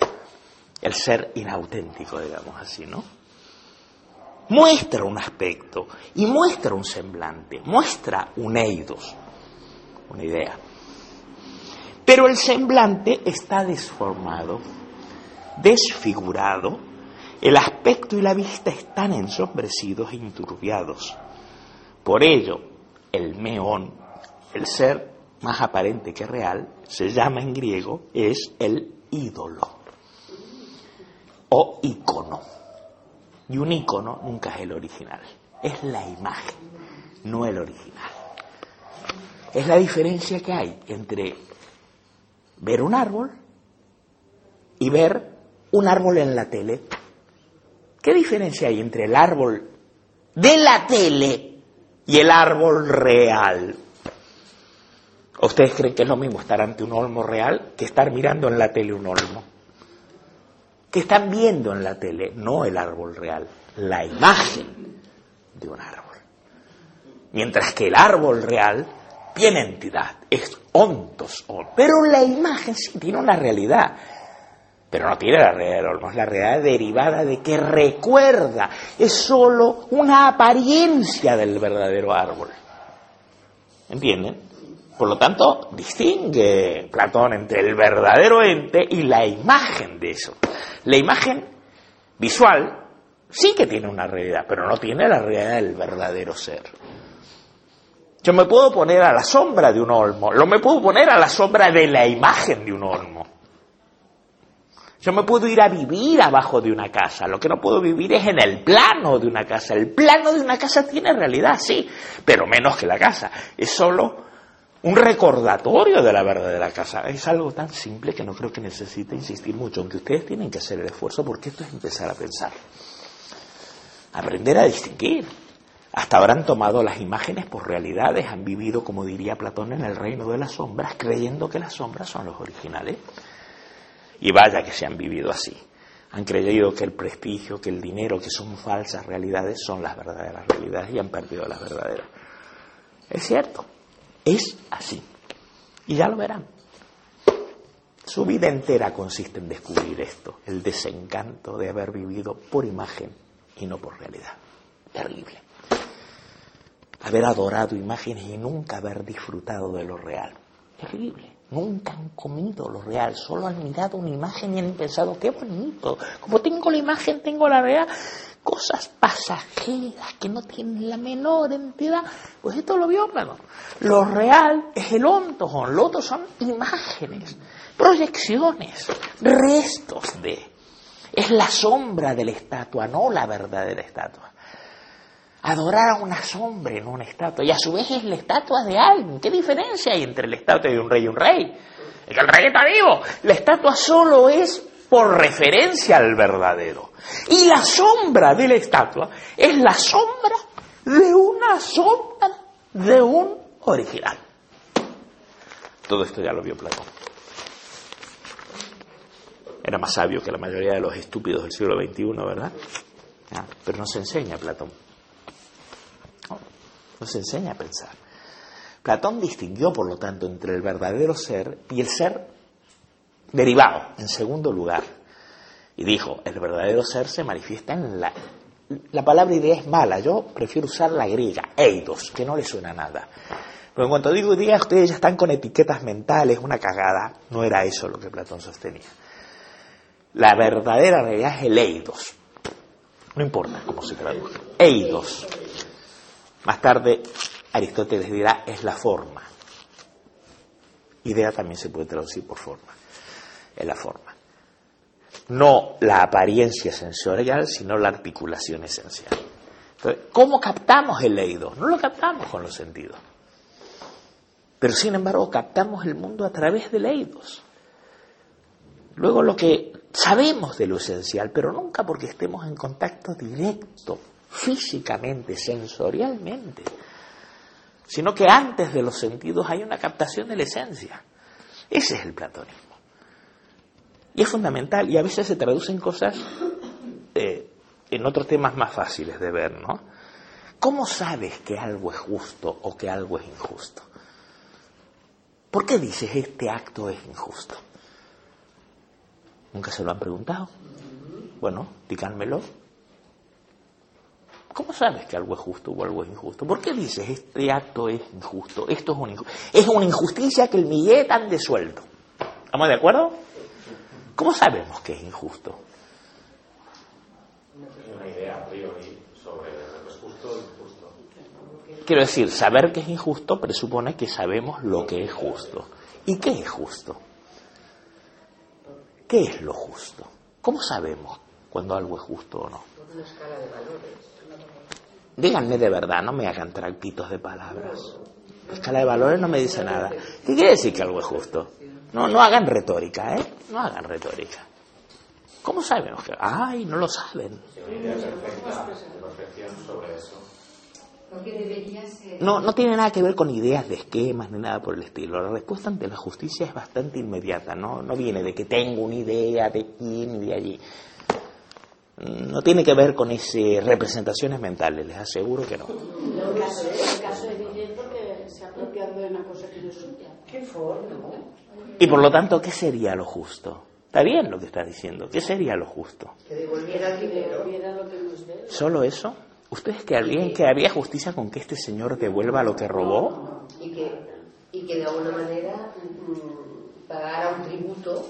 [SPEAKER 1] El ser inauténtico, digamos así, ¿no? muestra un aspecto y muestra un semblante, muestra un eidos, una idea. Pero el semblante está desformado, desfigurado, el aspecto y la vista están ensombrecidos e inturbiados. Por ello, el meón, el ser más aparente que real, se llama en griego, es el ídolo o ícono. Y un icono nunca es el original, es la imagen, no el original. Es la diferencia que hay entre ver un árbol y ver un árbol en la tele. ¿Qué diferencia hay entre el árbol de la tele y el árbol real? ¿Ustedes creen que es lo mismo estar ante un olmo real que estar mirando en la tele un olmo? ¿Qué están viendo en la tele? No el árbol real, la imagen de un árbol. Mientras que el árbol real tiene entidad, es ontos, on. pero la imagen sí tiene una realidad. Pero no tiene la realidad del es la realidad derivada de que recuerda, es solo una apariencia del verdadero árbol. ¿Entienden? Por lo tanto, distingue Platón entre el verdadero ente y la imagen de eso. La imagen visual sí que tiene una realidad, pero no tiene la realidad del verdadero ser. Yo me puedo poner a la sombra de un olmo, lo me puedo poner a la sombra de la imagen de un olmo. Yo me puedo ir a vivir abajo de una casa, lo que no puedo vivir es en el plano de una casa. El plano de una casa tiene realidad, sí, pero menos que la casa. Es solo un recordatorio de la verdad de la casa. Es algo tan simple que no creo que necesite insistir mucho, aunque ustedes tienen que hacer el esfuerzo porque esto es empezar a pensar. Aprender a distinguir. Hasta habrán tomado las imágenes por realidades, han vivido, como diría Platón, en el reino de las sombras, creyendo que las sombras son los originales. Y vaya que se han vivido así. Han creído que el prestigio, que el dinero, que son falsas realidades, son las verdaderas realidades y han perdido las verdaderas. Es cierto, es así. Y ya lo verán. Su vida entera consiste en descubrir esto, el desencanto de haber vivido por imagen y no por realidad. Terrible. Haber adorado imágenes y nunca haber disfrutado de lo real. Terrible. Nunca han comido lo real, solo han mirado una imagen y han pensado, qué bonito. Como tengo la imagen, tengo la real cosas pasajeras que no tienen la menor entidad, pues esto lo vio claro. Lo real es el ontogón, lo otro son imágenes, proyecciones, restos de. Es la sombra de la estatua, no la verdadera estatua. Adorar a una sombra en una estatua y a su vez es la estatua de alguien. ¿Qué diferencia hay entre la estatua de un rey y un rey? Es que el rey está vivo. La estatua solo es por referencia al verdadero. Y la sombra de la estatua es la sombra de una sombra de un original. Todo esto ya lo vio Platón. Era más sabio que la mayoría de los estúpidos del siglo XXI, ¿verdad? Ah, pero no se enseña Platón. No, no se enseña a pensar. Platón distinguió, por lo tanto, entre el verdadero ser y el ser derivado, en segundo lugar. Y dijo, el verdadero ser se manifiesta en la... La palabra idea es mala, yo prefiero usar la griega, eidos, que no le suena nada. Pero en cuanto digo idea, ustedes ya están con etiquetas mentales, una cagada. No era eso lo que Platón sostenía. La verdadera realidad es el eidos. No importa cómo se traduce. Eidos. Más tarde, Aristóteles dirá, es la forma. Idea también se puede traducir por forma. Es la forma no la apariencia sensorial, sino la articulación esencial. Entonces, ¿cómo captamos el leído? No lo captamos con los sentidos. Pero sin embargo, captamos el mundo a través de leídos. Luego lo que sabemos de lo esencial, pero nunca porque estemos en contacto directo, físicamente, sensorialmente, sino que antes de los sentidos hay una captación de la esencia. Ese es el platonismo. Y es fundamental, y a veces se traducen cosas eh, en otros temas más fáciles de ver, ¿no? ¿Cómo sabes que algo es justo o que algo es injusto? ¿Por qué dices este acto es injusto? ¿Nunca se lo han preguntado? Bueno, díganmelo. ¿Cómo sabes que algo es justo o algo es injusto? ¿Por qué dices este acto es injusto? Esto es una, es una injusticia que el Miguel tan desuelto. ¿Estamos de acuerdo? ¿Cómo sabemos que es injusto?
[SPEAKER 5] Una idea a priori sobre lo es justo o injusto.
[SPEAKER 1] Quiero decir, saber que es injusto presupone que sabemos lo que es justo. ¿Y qué es justo? ¿Qué es lo justo? ¿Cómo sabemos cuando algo es justo o no?
[SPEAKER 2] Una escala de valores.
[SPEAKER 1] Díganme de verdad, no me hagan tranquitos de palabras. La escala de valores no me dice nada. ¿Qué quiere decir que algo es justo? No, no hagan retórica, ¿eh? No hagan retórica. ¿Cómo sabemos que? Ay, no lo saben. No, no tiene nada que ver con ideas de esquemas ni nada por el estilo. La respuesta ante la justicia es bastante inmediata, no, no viene de que tengo una idea de aquí ni de allí. No tiene que ver con esas representaciones mentales, les aseguro que no.
[SPEAKER 4] El caso, el caso de Guillén porque se ha apropiado de una cosa que no es suya.
[SPEAKER 2] Qué.
[SPEAKER 1] Y por lo tanto, ¿qué sería lo justo? Está bien lo que está diciendo. ¿Qué sería lo justo?
[SPEAKER 2] Que devolviera el dinero.
[SPEAKER 1] ¿Solo eso? ¿Ustedes que había justicia con que este señor devuelva lo que robó?
[SPEAKER 6] Y que, y que de alguna manera mm, pagara un tributo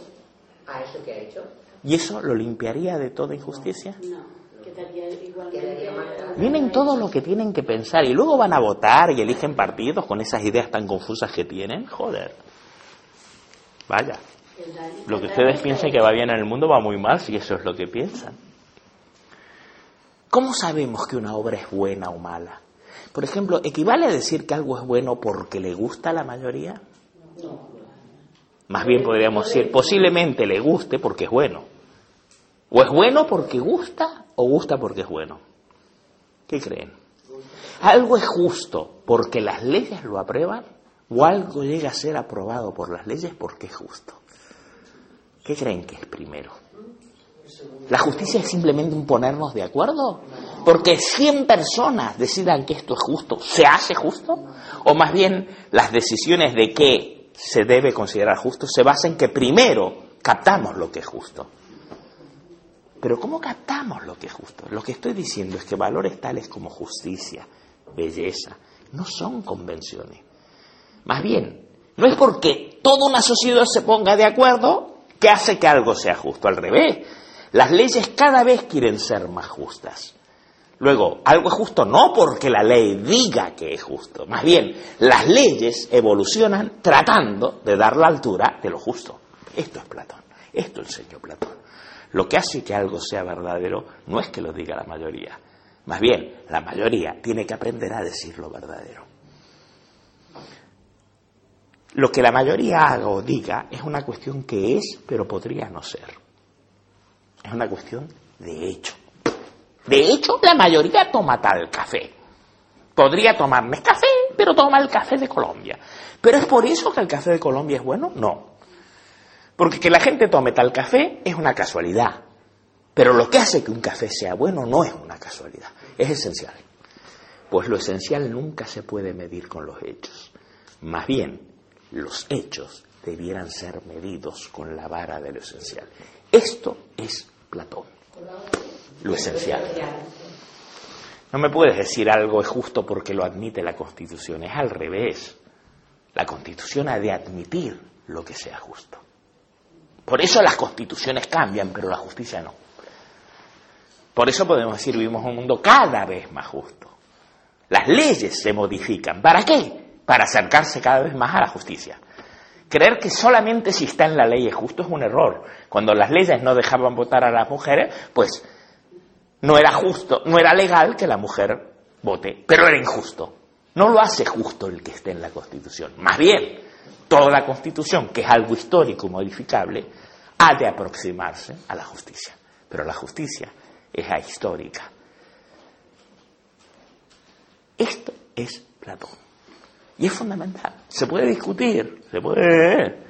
[SPEAKER 6] a eso que ha hecho.
[SPEAKER 1] ¿Y eso lo limpiaría de toda injusticia?
[SPEAKER 4] No, quedaría igualmente.
[SPEAKER 6] Quedaría mal.
[SPEAKER 1] Vienen todo lo que tienen que pensar y luego van a votar y eligen partidos con esas ideas tan confusas que tienen. Joder. Vaya. Lo que ustedes piensen que va bien en el mundo va muy mal si eso es lo que piensan. ¿Cómo sabemos que una obra es buena o mala? Por ejemplo, ¿equivale a decir que algo es bueno porque le gusta a la mayoría? Más bien podríamos decir, posiblemente le guste porque es bueno. O es bueno porque gusta o gusta porque es bueno. ¿Qué creen? ¿Algo es justo porque las leyes lo aprueban? ¿O algo llega a ser aprobado por las leyes porque es justo? ¿Qué creen que es primero? ¿La justicia es simplemente un ponernos de acuerdo? Porque 100 personas decidan que esto es justo, ¿se hace justo? O más bien las decisiones de qué se debe considerar justo se basan en que primero captamos lo que es justo. Pero ¿cómo captamos lo que es justo? Lo que estoy diciendo es que valores tales como justicia, belleza, no son convenciones. Más bien, no es porque toda una sociedad se ponga de acuerdo que hace que algo sea justo. Al revés, las leyes cada vez quieren ser más justas. Luego, algo es justo no porque la ley diga que es justo. Más bien, las leyes evolucionan tratando de dar la altura de lo justo. Esto es Platón. Esto enseñó Platón. Lo que hace que algo sea verdadero no es que lo diga la mayoría. Más bien, la mayoría tiene que aprender a decir lo verdadero. Lo que la mayoría haga o diga es una cuestión que es, pero podría no ser. Es una cuestión de hecho. De hecho, la mayoría toma tal café. Podría tomar café, pero toma el café de Colombia. ¿Pero es por eso que el café de Colombia es bueno? No. Porque que la gente tome tal café es una casualidad. Pero lo que hace que un café sea bueno no es una casualidad, es esencial. Pues lo esencial nunca se puede medir con los hechos. Más bien, los hechos debieran ser medidos con la vara de lo esencial. Esto es Platón, lo esencial. No me puedes decir algo es justo porque lo admite la Constitución, es al revés. La Constitución ha de admitir lo que sea justo. Por eso las constituciones cambian, pero la justicia no. Por eso podemos decir vivimos un mundo cada vez más justo. Las leyes se modifican. ¿Para qué? Para acercarse cada vez más a la justicia. Creer que solamente si está en la ley es justo es un error. Cuando las leyes no dejaban votar a las mujeres, pues no era justo, no era legal que la mujer vote, pero era injusto. No lo hace justo el que esté en la Constitución. Más bien, toda la Constitución, que es algo histórico y modificable, ha de aproximarse a la justicia. Pero la justicia es ahistórica. Esto es Platón. Y es fundamental. Se puede discutir, se puede...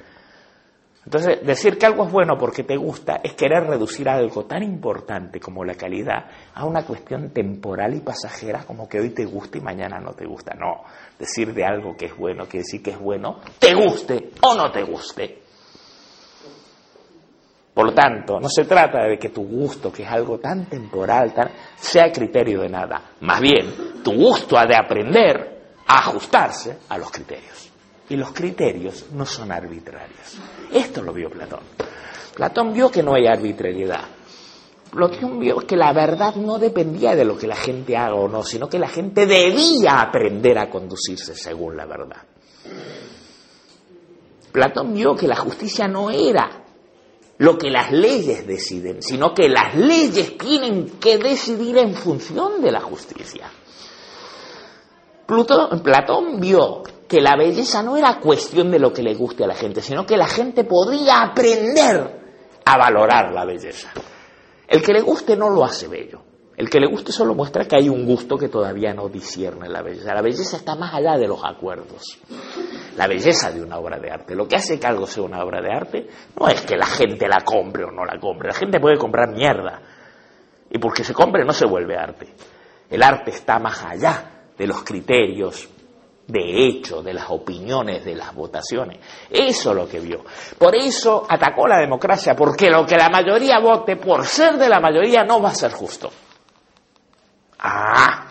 [SPEAKER 1] Entonces, decir que algo es bueno porque te gusta es querer reducir algo tan importante como la calidad a una cuestión temporal y pasajera como que hoy te gusta y mañana no te gusta. No, decir de algo que es bueno quiere decir que es bueno, te guste o no te guste. Por lo tanto, no se trata de que tu gusto, que es algo tan temporal, tan, sea criterio de nada. Más bien, tu gusto ha de aprender a ajustarse a los criterios. Y los criterios no son arbitrarios. Esto lo vio Platón. Platón vio que no hay arbitrariedad. Platón vio que la verdad no dependía de lo que la gente haga o no, sino que la gente debía aprender a conducirse según la verdad. Platón vio que la justicia no era lo que las leyes deciden, sino que las leyes tienen que decidir en función de la justicia. Platón vio que la belleza no era cuestión de lo que le guste a la gente, sino que la gente podía aprender a valorar la belleza. El que le guste no lo hace bello. El que le guste solo muestra que hay un gusto que todavía no discierne la belleza. La belleza está más allá de los acuerdos. La belleza de una obra de arte. Lo que hace que algo sea una obra de arte no es que la gente la compre o no la compre. La gente puede comprar mierda. Y porque se compre no se vuelve arte. El arte está más allá de los criterios de hecho, de las opiniones, de las votaciones. Eso es lo que vio. Por eso atacó la democracia, porque lo que la mayoría vote por ser de la mayoría no va a ser justo. Ah,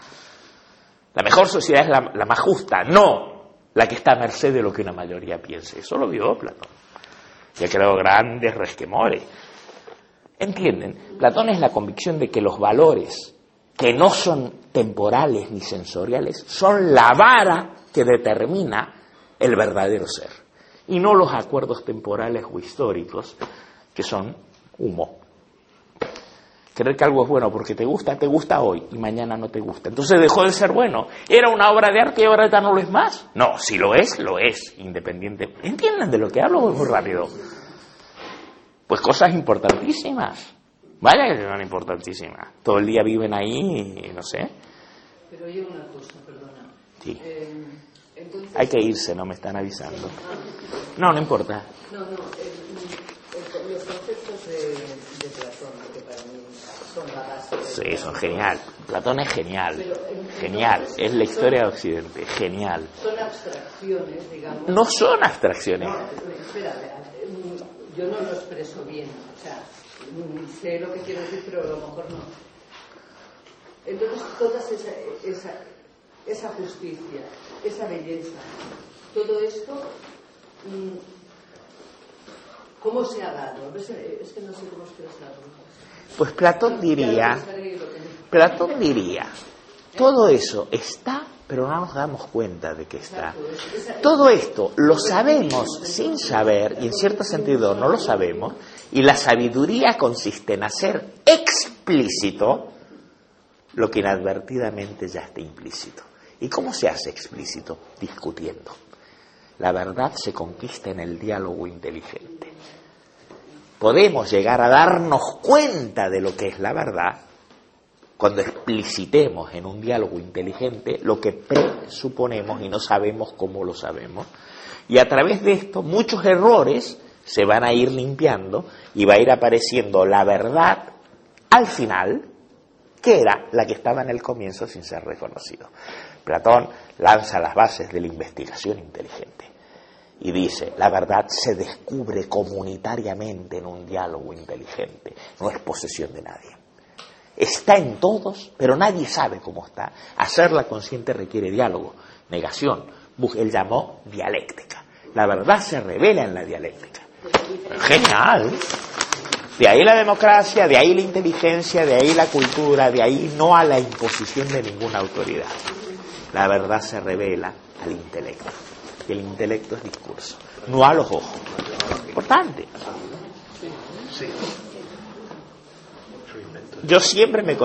[SPEAKER 1] la mejor sociedad es la, la más justa, no la que está a merced de lo que una mayoría piense. Eso lo vio Platón. Ya creó grandes resquemores. ¿Entienden? Platón es la convicción de que los valores que no son temporales ni sensoriales son la vara que determina el verdadero ser y no los acuerdos temporales o históricos que son humo. Creer que algo es bueno porque te gusta, te gusta hoy y mañana no te gusta. Entonces dejó de ser bueno. Era una obra de arte y ahora ya no lo es más. No, si lo es, lo es, independiente. ¿Entienden de lo que hablo muy rápido? Pues cosas importantísimas. Vaya que son importantísimas. Todo el día viven ahí y no sé.
[SPEAKER 2] Pero oye una cosa.
[SPEAKER 1] Sí.
[SPEAKER 2] Eh, entonces,
[SPEAKER 1] Hay que irse, no me están avisando. No, no importa.
[SPEAKER 2] No, no, el- el- los conceptos de, de Platón, que para mí son la base.
[SPEAKER 1] Sí, son genial. Platón es genial. Genial. Es la historia de Occidente. Genial.
[SPEAKER 2] Son abstracciones, digamos.
[SPEAKER 1] No son abstracciones.
[SPEAKER 2] No, mm, yo no lo expreso bien, o sea, sé lo que quiero decir, pero a lo mejor no. Entonces, toda esa, esa, esa justicia, esa belleza, todo esto, mm, ¿cómo se ha dado? Es que no sé cómo expresarlo.
[SPEAKER 1] Pues Platón diría, Platón diría, todo eso está, pero no nos damos cuenta de que está. Todo esto lo sabemos sin saber, y en cierto sentido no lo sabemos, y la sabiduría consiste en hacer explícito lo que inadvertidamente ya está implícito. ¿Y cómo se hace explícito? Discutiendo. La verdad se conquista en el diálogo inteligente. Podemos llegar a darnos cuenta de lo que es la verdad cuando explicitemos en un diálogo inteligente lo que presuponemos y no sabemos cómo lo sabemos. Y a través de esto muchos errores se van a ir limpiando y va a ir apareciendo la verdad al final, que era la que estaba en el comienzo sin ser reconocido. Platón lanza las bases de la investigación inteligente y dice, la verdad se descubre comunitariamente en un diálogo inteligente, no es posesión de nadie. Está en todos, pero nadie sabe cómo está. Hacerla consciente requiere diálogo, negación. Él llamó dialéctica. La verdad se revela en la dialéctica. Genial. De ahí la democracia, de ahí la inteligencia, de ahí la cultura, de ahí no a la imposición de ninguna autoridad. La verdad se revela al intelecto. Y el intelecto es discurso, no a los ojos. Importante. Yo siempre me